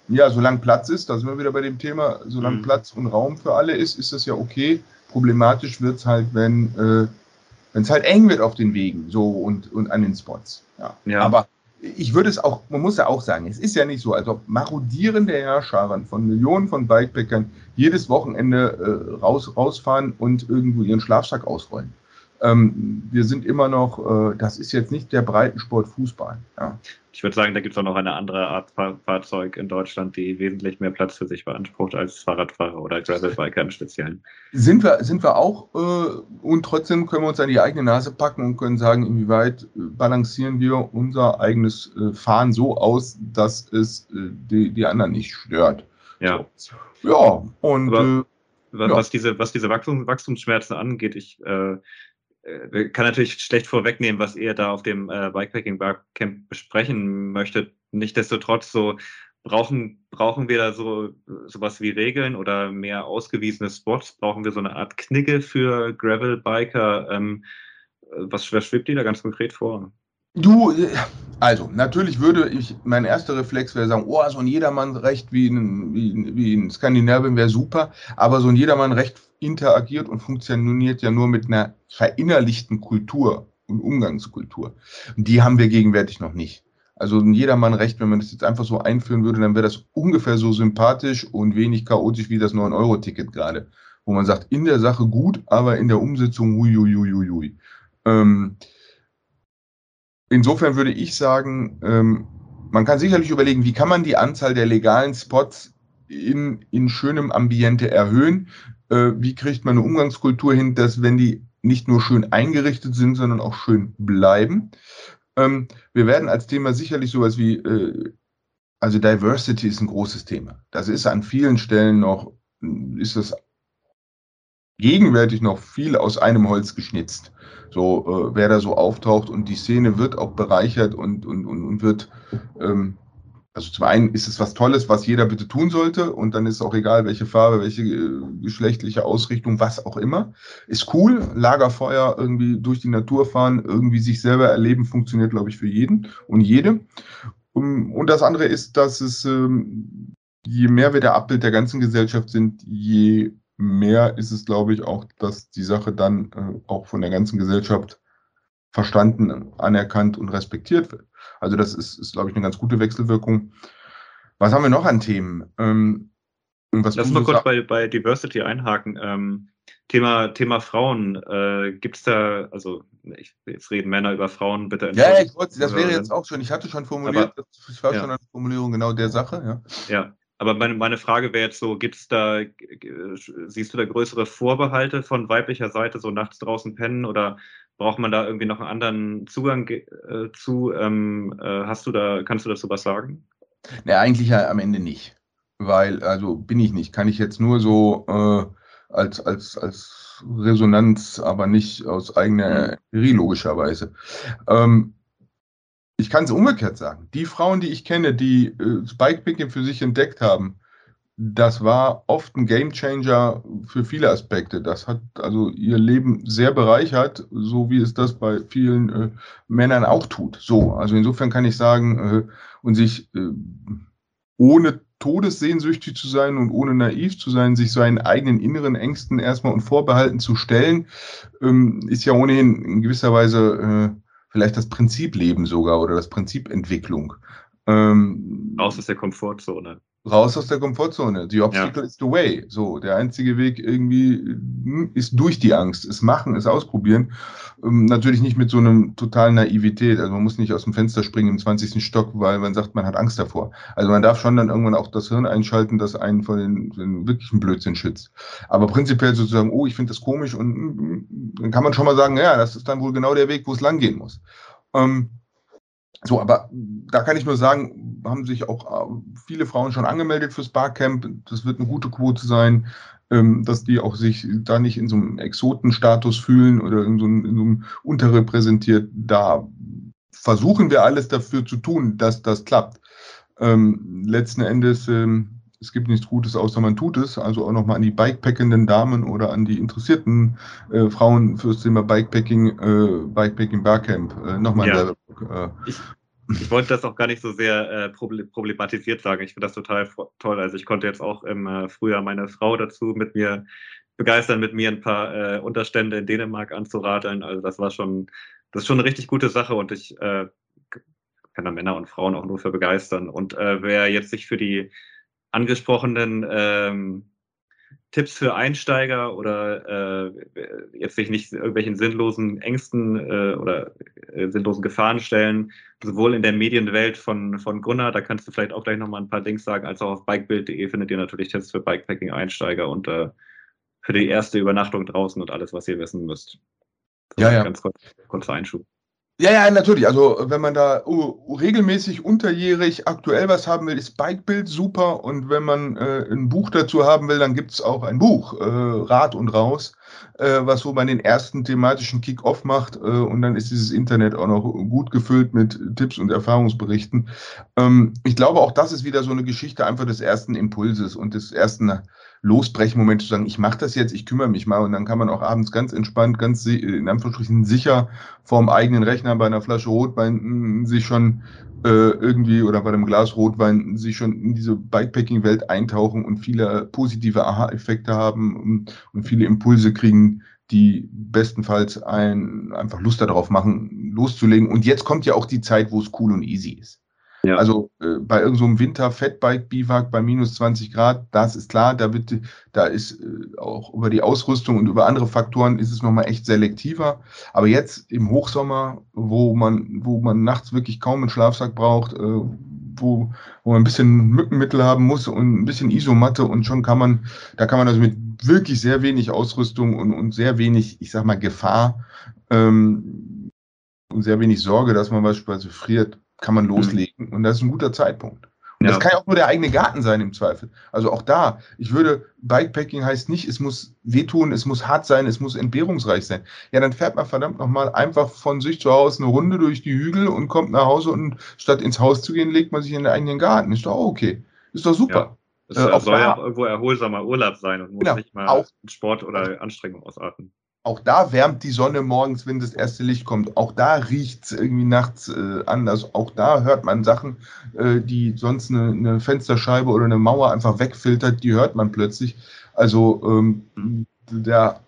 ja, solange Platz ist, da sind wir wieder bei dem Thema, solange mhm. Platz und Raum für alle ist, ist das ja okay. Problematisch wird es halt, wenn äh, es halt eng wird auf den Wegen so und, und an den Spots. Ja. ja. Aber ich würde es auch, man muss ja auch sagen, es ist ja nicht so, als ob marodierende Herrscher von Millionen von Bikepackern jedes Wochenende äh, raus, rausfahren und irgendwo ihren Schlafsack ausrollen. Ähm, wir sind immer noch, äh, das ist jetzt nicht der Breitensport Fußball. Ja. Ich würde sagen, da gibt es auch noch eine andere Art Fahrzeug in Deutschland, die wesentlich mehr Platz für sich beansprucht als Fahrradfahrer oder Gravelbiker im Speziellen. Sind wir, sind wir auch äh, und trotzdem können wir uns an die eigene Nase packen und können sagen, inwieweit äh, balancieren wir unser eigenes äh, Fahren so aus, dass es äh, die, die anderen nicht stört. Ja. So. Ja, und Aber, was, ja. diese, was diese Wachstum, Wachstumsschmerzen angeht, ich äh, äh, kann natürlich schlecht vorwegnehmen, was ihr da auf dem äh, Bikepacking Barcamp besprechen möchtet. Nichtsdestotrotz so brauchen, brauchen wir da so sowas wie Regeln oder mehr ausgewiesene Spots? Brauchen wir so eine Art Knigge für Gravel-Biker? Ähm, was, was schwebt dir da ganz konkret vor? Du, also, natürlich würde ich, mein erster Reflex wäre sagen, oh, so ein Jedermannrecht wie in, wie, wie in Skandinavien wäre super, aber so ein Jedermannrecht interagiert und funktioniert ja nur mit einer verinnerlichten Kultur und Umgangskultur. Und die haben wir gegenwärtig noch nicht. Also ein Jedermannrecht, wenn man das jetzt einfach so einführen würde, dann wäre das ungefähr so sympathisch und wenig chaotisch wie das 9-Euro-Ticket gerade, wo man sagt, in der Sache gut, aber in der Umsetzung hui, hui, hui, hui. Ähm, insofern würde ich sagen, ähm, man kann sicherlich überlegen, wie kann man die Anzahl der legalen Spots in, in schönem Ambiente erhöhen. Äh, wie kriegt man eine Umgangskultur hin, dass wenn die nicht nur schön eingerichtet sind, sondern auch schön bleiben. Ähm, wir werden als Thema sicherlich sowas wie, äh, also Diversity ist ein großes Thema. Das ist an vielen Stellen noch, ist das gegenwärtig noch viel aus einem Holz geschnitzt. So, äh, wer da so auftaucht und die Szene wird auch bereichert und, und, und, und wird, ähm, also zum einen ist es was Tolles, was jeder bitte tun sollte und dann ist es auch egal, welche Farbe, welche äh, geschlechtliche Ausrichtung, was auch immer. Ist cool, Lagerfeuer, irgendwie durch die Natur fahren, irgendwie sich selber erleben, funktioniert, glaube ich, für jeden und jede. Und das andere ist, dass es, ähm, je mehr wir der Abbild der ganzen Gesellschaft sind, je mehr ist es, glaube ich, auch, dass die Sache dann äh, auch von der ganzen Gesellschaft verstanden, anerkannt und respektiert wird. Also das ist, ist glaube ich, eine ganz gute Wechselwirkung. Was haben wir noch an Themen? Ähm, Lass mal kurz bei, bei Diversity einhaken. Ähm, Thema, Thema Frauen. Äh, Gibt es da, also ich, jetzt reden Männer über Frauen, bitte. Ja, ich wollte, das wäre jetzt auch schon, ich hatte schon formuliert, aber, das war ja. schon eine Formulierung genau der Sache. Ja, ja aber meine, meine Frage wäre jetzt so, gibt es da, siehst du da größere Vorbehalte von weiblicher Seite, so nachts draußen pennen oder braucht man da irgendwie noch einen anderen Zugang äh, zu? Ähm, äh, hast du da, kannst du dazu was sagen? Ne, eigentlich ja am Ende nicht. Weil, also bin ich nicht. Kann ich jetzt nur so äh, als, als, als Resonanz, aber nicht aus eigener mhm. Empirie logischerweise. Ähm, ich kann es umgekehrt sagen. Die Frauen, die ich kenne, die äh, Spikepicking für sich entdeckt haben, das war oft ein Gamechanger für viele Aspekte. Das hat also ihr Leben sehr bereichert, so wie es das bei vielen äh, Männern auch tut. So, also insofern kann ich sagen, äh, und sich äh, ohne todessehnsüchtig zu sein und ohne naiv zu sein, sich seinen eigenen inneren Ängsten erstmal und Vorbehalten zu stellen, ähm, ist ja ohnehin in gewisser Weise äh, vielleicht das Prinzip Leben sogar oder das Prinzip Entwicklung. Ähm, raus aus der Komfortzone. Raus aus der Komfortzone. The obstacle ja. is the way. So, der einzige Weg irgendwie hm, ist durch die Angst. Es machen, es ausprobieren. Ähm, natürlich nicht mit so einem totalen Naivität. Also man muss nicht aus dem Fenster springen im 20. Stock, weil man sagt, man hat Angst davor. Also man darf schon dann irgendwann auch das Hirn einschalten, das einen vor den, den wirklichen Blödsinn schützt. Aber prinzipiell sozusagen, oh, ich finde das komisch und hm, dann kann man schon mal sagen, ja, das ist dann wohl genau der Weg, wo es langgehen muss. Ähm, so, aber da kann ich nur sagen, haben sich auch äh, viele Frauen schon angemeldet fürs Barcamp. Das wird eine gute Quote sein, ähm, dass die auch sich da nicht in so einem Exotenstatus fühlen oder in so einem, in so einem unterrepräsentiert. Da versuchen wir alles dafür zu tun, dass das klappt. Ähm, letzten Endes, ähm, es gibt nichts Gutes, außer man tut es. Also auch nochmal an die Bikepackenden Damen oder an die interessierten äh, Frauen fürs Thema Bikepacking, äh, Bikepacking Barcamp. Äh, nochmal ja. Äh, ich, ich wollte das auch gar nicht so sehr äh, problematisiert sagen. Ich finde das total toll. Also ich konnte jetzt auch im äh, Frühjahr meine Frau dazu mit mir begeistern, mit mir ein paar äh, Unterstände in Dänemark anzuradeln. Also das war schon, das ist schon eine richtig gute Sache und ich kann da Männer und Frauen auch nur für begeistern. Und wer jetzt sich für die angesprochenen ähm, Tipps für Einsteiger oder äh, jetzt sich nicht irgendwelchen sinnlosen Ängsten äh, oder äh, sinnlosen Gefahren stellen, sowohl in der Medienwelt von, von Gunnar, da kannst du vielleicht auch gleich nochmal ein paar Links sagen, als auch auf bikebild.de findet ihr natürlich Tipps für Bikepacking-Einsteiger und äh, für die erste Übernachtung draußen und alles, was ihr wissen müsst. Das ja, ja. Ganz kurz, kurzer Einschub. Ja, ja, natürlich. Also wenn man da uh, regelmäßig unterjährig aktuell was haben will, ist Bikebild super. Und wenn man äh, ein Buch dazu haben will, dann gibt's auch ein Buch, äh, Rat und Raus, äh, was so man den ersten thematischen Kick-Off macht. Äh, und dann ist dieses Internet auch noch gut gefüllt mit Tipps und Erfahrungsberichten. Ähm, ich glaube, auch das ist wieder so eine Geschichte einfach des ersten Impulses und des ersten Losbrechmoment zu sagen, ich mache das jetzt, ich kümmere mich mal und dann kann man auch abends ganz entspannt, ganz in Anführungsstrichen sicher vorm eigenen Rechner bei einer Flasche Rotwein hm, sich schon irgendwie oder bei einem Glas Rotwein sich schon in diese Bikepacking-Welt eintauchen und viele positive Aha-Effekte haben und, und viele Impulse kriegen, die bestenfalls ein, einfach Lust darauf machen, loszulegen. Und jetzt kommt ja auch die Zeit, wo es cool und easy ist. Ja. Also äh, bei irgendeinem so Winter-Fettbike-Biwak bei minus 20 Grad, das ist klar, da, wird, da ist äh, auch über die Ausrüstung und über andere Faktoren ist es nochmal echt selektiver. Aber jetzt im Hochsommer, wo man, wo man nachts wirklich kaum einen Schlafsack braucht, äh, wo, wo man ein bisschen Mückenmittel haben muss und ein bisschen Isomatte und schon kann man, da kann man also mit wirklich sehr wenig Ausrüstung und, und sehr wenig, ich sag mal, Gefahr ähm, und sehr wenig Sorge, dass man beispielsweise friert, kann man mhm. loslegen und das ist ein guter Zeitpunkt. Und ja. das kann ja auch nur der eigene Garten sein im Zweifel. Also auch da, ich würde, Bikepacking heißt nicht, es muss wehtun, es muss hart sein, es muss entbehrungsreich sein. Ja, dann fährt man verdammt nochmal einfach von sich zu Hause eine Runde durch die Hügel und kommt nach Hause und statt ins Haus zu gehen, legt man sich in den eigenen Garten. Ist doch auch okay. Ist doch super. Ja. Es äh, soll ja auch irgendwo erholsamer Urlaub sein und muss genau, nicht mal auch, Sport oder Anstrengung ausarten. Auch da wärmt die Sonne morgens, wenn das erste Licht kommt. Auch da riecht es irgendwie nachts äh, anders. Auch da hört man Sachen, äh, die sonst eine, eine, Fensterscheibe oder eine Mauer einfach wegfiltert, die hört man plötzlich. Also ähm, der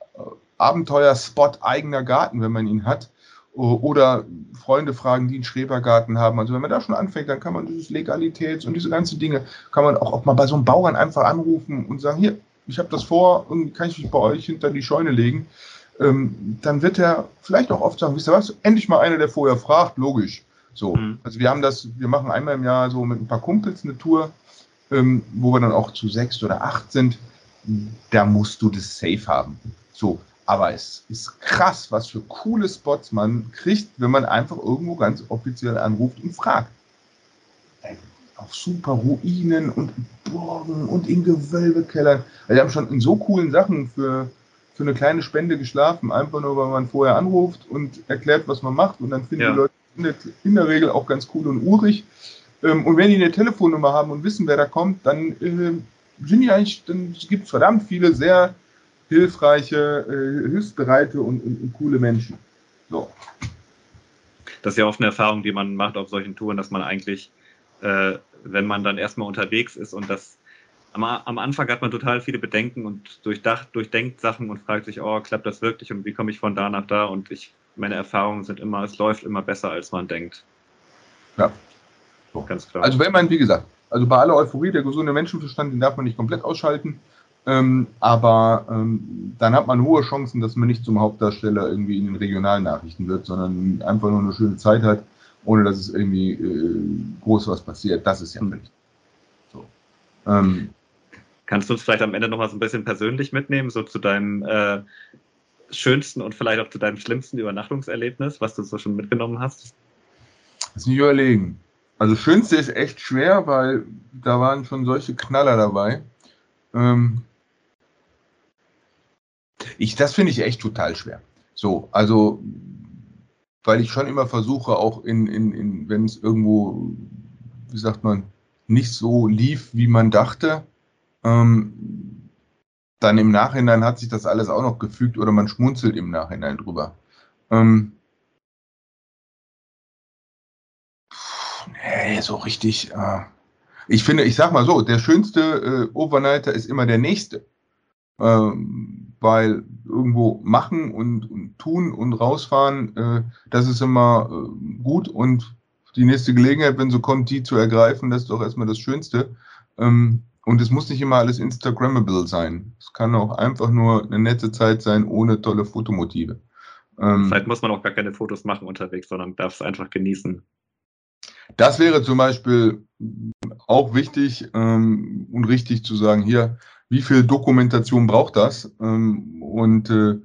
Abenteuerspot eigener Garten, wenn man ihn hat. Oder Freunde fragen, die einen Schrebergarten haben. Also wenn man da schon anfängt, dann kann man dieses Legalitäts und diese ganzen Dinge, kann man auch, auch mal bei so einem Bauern einfach anrufen und sagen, hier, ich habe das vor und kann ich mich bei euch hinter die Scheune legen ähm, dann wird er vielleicht auch oft sagen, wisst ihr was, endlich mal einer, der vorher fragt, logisch. So. Mhm. Also wir haben das, wir machen einmal im Jahr so mit ein paar Kumpels eine Tour, ähm, wo wir dann auch zu sechs oder acht sind. Da musst du das safe haben. So. Aber es ist krass, was für coole Spots man kriegt, wenn man einfach irgendwo ganz offiziell anruft und fragt. Auf super Ruinen und Burgen und in Gewölbekellern. Also wir haben schon in so coolen Sachen für für eine kleine Spende geschlafen, einfach nur, weil man vorher anruft und erklärt, was man macht und dann finden ja. die Leute in der, in der, Regel auch ganz cool und urig. Ähm, und wenn die eine Telefonnummer haben und wissen, wer da kommt, dann äh, sind die eigentlich, dann gibt es verdammt viele sehr hilfreiche, äh, hilfsbereite und, und, und coole Menschen. So. Das ist ja oft eine Erfahrung, die man macht auf solchen Touren, dass man eigentlich, äh, wenn man dann erstmal unterwegs ist und das am, am, Anfang hat man total viele Bedenken und durchdacht, durchdenkt Sachen und fragt sich, oh, klappt das wirklich und wie komme ich von da nach da? Und ich, meine Erfahrungen sind immer, es läuft immer besser, als man denkt. Ja. So. Ganz klar. Also wenn man, wie gesagt, also bei aller Euphorie, der gesunde Menschenverstand, den darf man nicht komplett ausschalten. Ähm, aber ähm, dann hat man hohe Chancen, dass man nicht zum Hauptdarsteller irgendwie in den regionalen Nachrichten wird, sondern einfach nur eine schöne Zeit hat, ohne dass es irgendwie äh, groß was passiert. Das ist ja mhm. So. Ähm, Kannst du uns vielleicht am Ende noch mal so ein bisschen persönlich mitnehmen, so zu deinem äh, schönsten und vielleicht auch zu deinem schlimmsten Übernachtungserlebnis, was du so schon mitgenommen hast? Das ist nicht überlegen. Also schönste ist echt schwer, weil da waren schon solche Knaller dabei. Ähm ich, das finde ich echt total schwer. So, also weil ich schon immer versuche, auch in, in, in wenn es irgendwo, wie sagt man, nicht so lief, wie man dachte, ähm, dann im Nachhinein hat sich das alles auch noch gefügt oder man schmunzelt im Nachhinein drüber. Ähm, nee, so richtig. Äh, ich finde, ich sag mal so, der schönste äh, Overnighter ist immer der nächste. Ähm, weil irgendwo machen und, und, tun und rausfahren, äh, das ist immer äh, gut und die nächste Gelegenheit, wenn so kommt, die zu ergreifen, das ist doch erstmal das Schönste. Ähm, und es muss nicht immer alles Instagrammable sein. Es kann auch einfach nur eine nette Zeit sein, ohne tolle Fotomotive. Ähm, Vielleicht muss man auch gar keine Fotos machen unterwegs, sondern darf es einfach genießen. Das wäre zum Beispiel auch wichtig ähm, und richtig zu sagen, hier, wie viel Dokumentation braucht das? Ähm, und äh,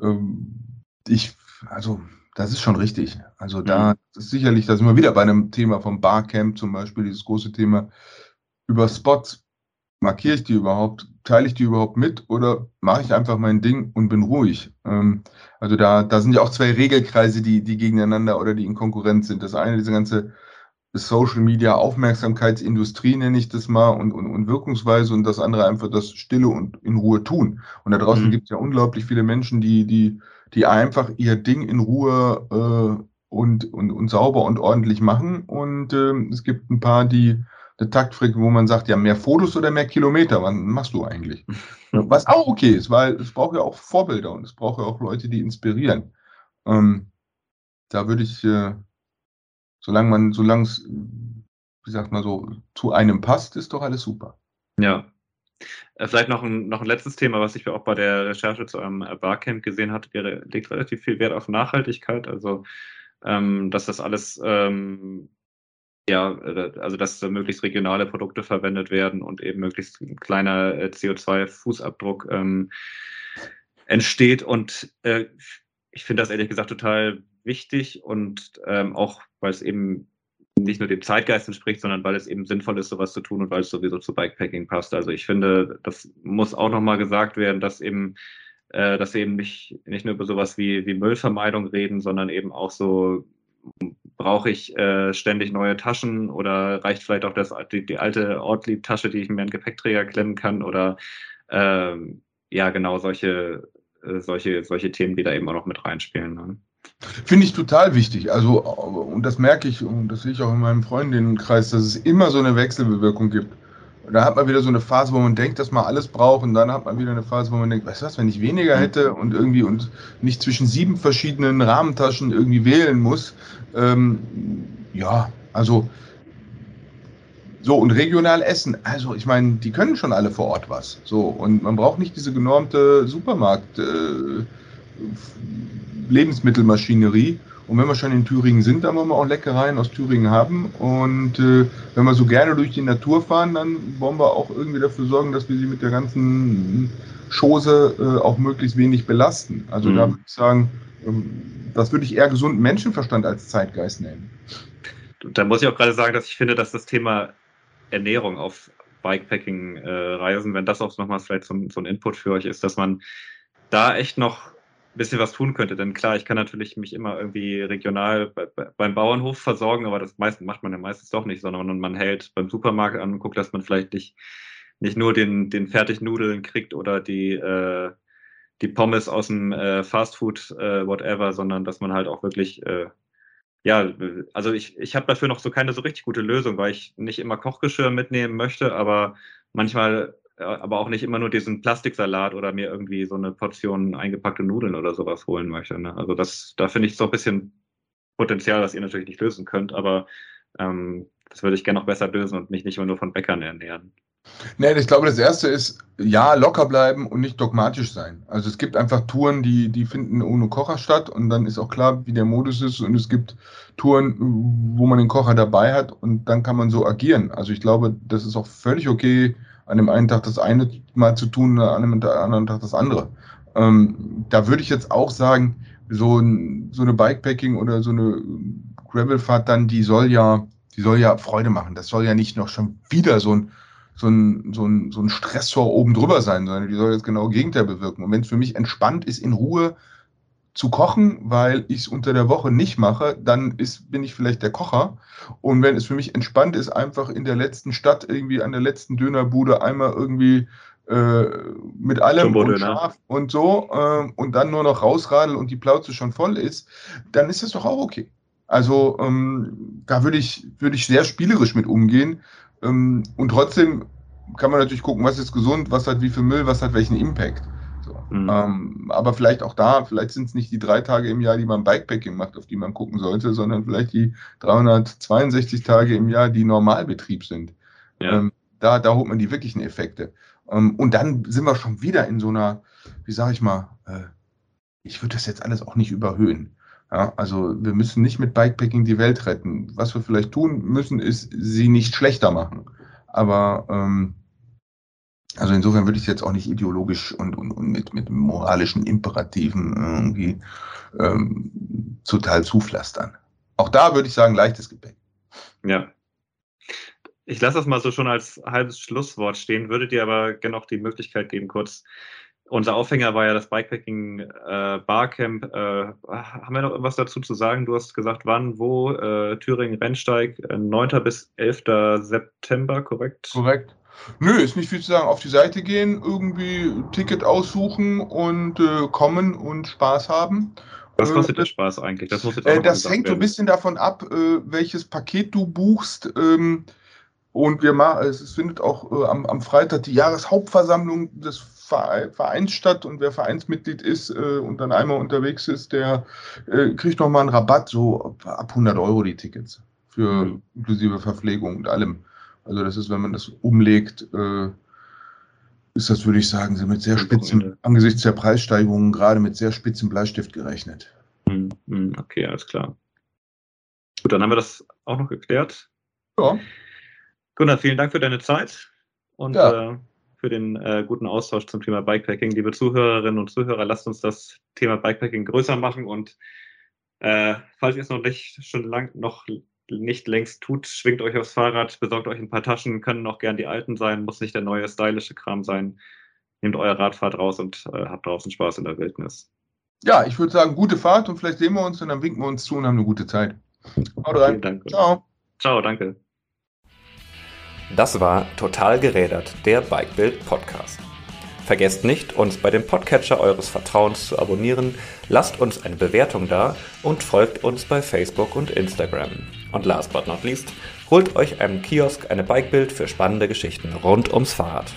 ähm, ich, also das ist schon richtig. Also da mhm. ist sicherlich, da sind wir wieder bei einem Thema vom Barcamp zum Beispiel, dieses große Thema über Spots. Markiere ich die überhaupt? Teile ich die überhaupt mit oder mache ich einfach mein Ding und bin ruhig? Ähm, also da, da sind ja auch zwei Regelkreise, die, die gegeneinander oder die in Konkurrenz sind. Das eine, diese ganze Social Media Aufmerksamkeitsindustrie nenne ich das mal und, und, und Wirkungsweise und das andere einfach das Stille und in Ruhe tun. Und da draußen mhm. gibt es ja unglaublich viele Menschen, die, die, die einfach ihr Ding in Ruhe äh, und, und, und sauber und ordentlich machen. Und äh, es gibt ein paar, die eine Taktfrequenz, wo man sagt, ja, mehr Fotos oder mehr Kilometer, wann machst du eigentlich? Was auch okay ist, weil es braucht ja auch Vorbilder und es braucht ja auch Leute, die inspirieren. Ähm, da würde ich äh, solange man, solange es, wie sagt man so, zu einem passt, ist doch alles super. Ja. Äh, vielleicht noch ein, noch ein letztes Thema, was ich auch bei der Recherche zu eurem äh, Barcamp gesehen habe, legt relativ viel Wert auf Nachhaltigkeit, also ähm, dass das alles ähm, ja, äh, also dass möglichst regionale Produkte verwendet werden und eben möglichst kleiner CO2-Fußabdruck ähm, entsteht. Und äh, ich finde das ehrlich gesagt total wichtig und ähm, auch, weil es eben nicht nur dem Zeitgeist entspricht, sondern weil es eben sinnvoll ist, sowas zu tun und weil es sowieso zu Bikepacking passt. Also ich finde, das muss auch nochmal gesagt werden, dass eben, äh, dass wir eben nicht, nicht nur über sowas wie, wie Müllvermeidung reden, sondern eben auch so, brauche ich äh, ständig neue Taschen oder reicht vielleicht auch das, die, die alte Ortlieb-Tasche, die ich mir in den Gepäckträger klemmen kann oder ähm, ja, genau solche, äh, solche, solche Themen, die da eben auch noch mit reinspielen. Ne? Finde ich total wichtig. Also, und das merke ich, und das sehe ich auch in meinem Freundinnenkreis, dass es immer so eine Wechselbewirkung gibt. Da hat man wieder so eine Phase, wo man denkt, dass man alles braucht, und dann hat man wieder eine Phase, wo man denkt, weißt du was, wenn ich weniger hätte und irgendwie und nicht zwischen sieben verschiedenen Rahmentaschen irgendwie wählen muss, ähm, ja, also so, und regional essen. Also, ich meine, die können schon alle vor Ort was. So, und man braucht nicht diese genormte Supermarkt. Äh, Lebensmittelmaschinerie. Und wenn wir schon in Thüringen sind, dann wollen wir auch Leckereien aus Thüringen haben. Und äh, wenn wir so gerne durch die Natur fahren, dann wollen wir auch irgendwie dafür sorgen, dass wir sie mit der ganzen Chose äh, auch möglichst wenig belasten. Also mhm. da würde ich sagen, ähm, das würde ich eher gesunden Menschenverstand als Zeitgeist nennen. Da muss ich auch gerade sagen, dass ich finde, dass das Thema Ernährung auf Bikepacking-Reisen, äh, wenn das auch nochmal vielleicht so, so ein Input für euch ist, dass man da echt noch bisschen was tun könnte. Denn klar, ich kann natürlich mich immer irgendwie regional bei, bei, beim Bauernhof versorgen, aber das meist, macht man ja meistens doch nicht, sondern man hält beim Supermarkt an und guckt, dass man vielleicht nicht, nicht nur den, den Fertignudeln kriegt oder die, äh, die Pommes aus dem äh, Fastfood, äh, whatever, sondern dass man halt auch wirklich, äh, ja, also ich, ich habe dafür noch so keine so richtig gute Lösung, weil ich nicht immer Kochgeschirr mitnehmen möchte, aber manchmal aber auch nicht immer nur diesen Plastiksalat oder mir irgendwie so eine Portion eingepackte Nudeln oder sowas holen möchte. Ne? Also das, da finde ich so ein bisschen Potenzial, das ihr natürlich nicht lösen könnt, aber ähm, das würde ich gerne noch besser lösen und mich nicht immer nur von Bäckern ernähren. Nee, ich glaube, das erste ist, ja, locker bleiben und nicht dogmatisch sein. Also es gibt einfach Touren, die, die finden ohne Kocher statt und dann ist auch klar, wie der Modus ist und es gibt Touren, wo man den Kocher dabei hat und dann kann man so agieren. Also ich glaube, das ist auch völlig okay, an dem einen Tag das eine mal zu tun, an dem anderen Tag das andere. Ähm, da würde ich jetzt auch sagen, so, so eine Bikepacking oder so eine Gravelfahrt dann, die soll ja, die soll ja Freude machen. Das soll ja nicht noch schon wieder so ein, so ein, so ein, so ein Stressor oben drüber sein, sondern die soll jetzt genau Gegenteil bewirken. Und wenn es für mich entspannt ist, in Ruhe zu kochen, weil ich es unter der Woche nicht mache, dann ist, bin ich vielleicht der Kocher. Und wenn es für mich entspannt ist, einfach in der letzten Stadt irgendwie an der letzten Dönerbude einmal irgendwie äh, mit allem und scharf und so äh, und dann nur noch rausradeln und die Plauze schon voll ist, dann ist das doch auch okay. Also ähm, da würde ich, würde ich sehr spielerisch mit umgehen. Ähm, und trotzdem kann man natürlich gucken, was ist gesund, was hat wie viel Müll, was hat welchen Impact. Mhm. Ähm, aber vielleicht auch da, vielleicht sind es nicht die drei Tage im Jahr, die man Bikepacking macht, auf die man gucken sollte, sondern vielleicht die 362 Tage im Jahr, die Normalbetrieb sind. Ja. Ähm, Da, da holt man die wirklichen Effekte. Ähm, und dann sind wir schon wieder in so einer, wie sage ich mal, äh, ich würde das jetzt alles auch nicht überhöhen. Ja, also wir müssen nicht mit Bikepacking die Welt retten. Was wir vielleicht tun müssen, ist sie nicht schlechter machen. Aber ähm, also insofern würde ich es jetzt auch nicht ideologisch und, und, und mit, mit moralischen Imperativen irgendwie ähm, total zupflastern. Auch da würde ich sagen, leichtes Gepäck. Ja. Ich lasse das mal so schon als halbes Schlusswort stehen, würde dir aber gerne noch die Möglichkeit geben, kurz unser Aufhänger war ja das Bikepacking äh, Barcamp. Äh, haben wir noch irgendwas dazu zu sagen? Du hast gesagt, wann, wo? Äh, Thüringen Rennsteig, 9. Äh, bis 11. September, korrekt? Korrekt. Nö, ist nicht viel zu sagen. Auf die Seite gehen, irgendwie Ticket aussuchen und äh, kommen und Spaß haben. Was äh, kostet der Spaß eigentlich? Das, auch das hängt so ein bisschen davon ab, welches Paket du buchst. Ähm, und wir machen, es findet auch am, am Freitag die Jahreshauptversammlung des Vereins statt und wer Vereinsmitglied ist äh, und dann einmal unterwegs ist, der äh, kriegt nochmal einen Rabatt, so ab 100 Euro die Tickets für mhm. inklusive Verpflegung und allem. Also das ist, wenn man das umlegt, äh, ist das, würde ich sagen, mit sehr spitzen, angesichts der Preissteigerungen, gerade mit sehr spitzem Bleistift gerechnet. Mhm. mhm. Okay, alles klar. Gut, dann haben wir das auch noch geklärt. Ja. Gunnar, vielen Dank für deine Zeit und ja. äh, für den äh, guten Austausch zum Thema Bikepacking. Liebe Zuhörerinnen und Zuhörer, lasst uns das Thema Bikepacking größer machen und äh, falls ihr es noch nicht schon lang noch nicht längst tut, schwingt euch aufs Fahrrad, besorgt euch ein paar Taschen, können auch gern die alten sein, muss nicht der neue stylische Kram sein. Nehmt euer Radfahrt raus und äh, habt draußen Spaß in der Wildnis. Ja, ich würde sagen, gute Fahrt und vielleicht sehen wir uns und dann winken wir uns zu und haben eine gute Zeit. Haut rein. Dank. Ciao. Ciao, danke. Das war Total gerädert, der Bikebild Podcast. Vergesst nicht, uns bei dem Podcatcher eures Vertrauens zu abonnieren, lasst uns eine Bewertung da und folgt uns bei Facebook und Instagram. Und last but not least, holt euch einen Kiosk eine Bikebild für spannende Geschichten rund ums Fahrrad.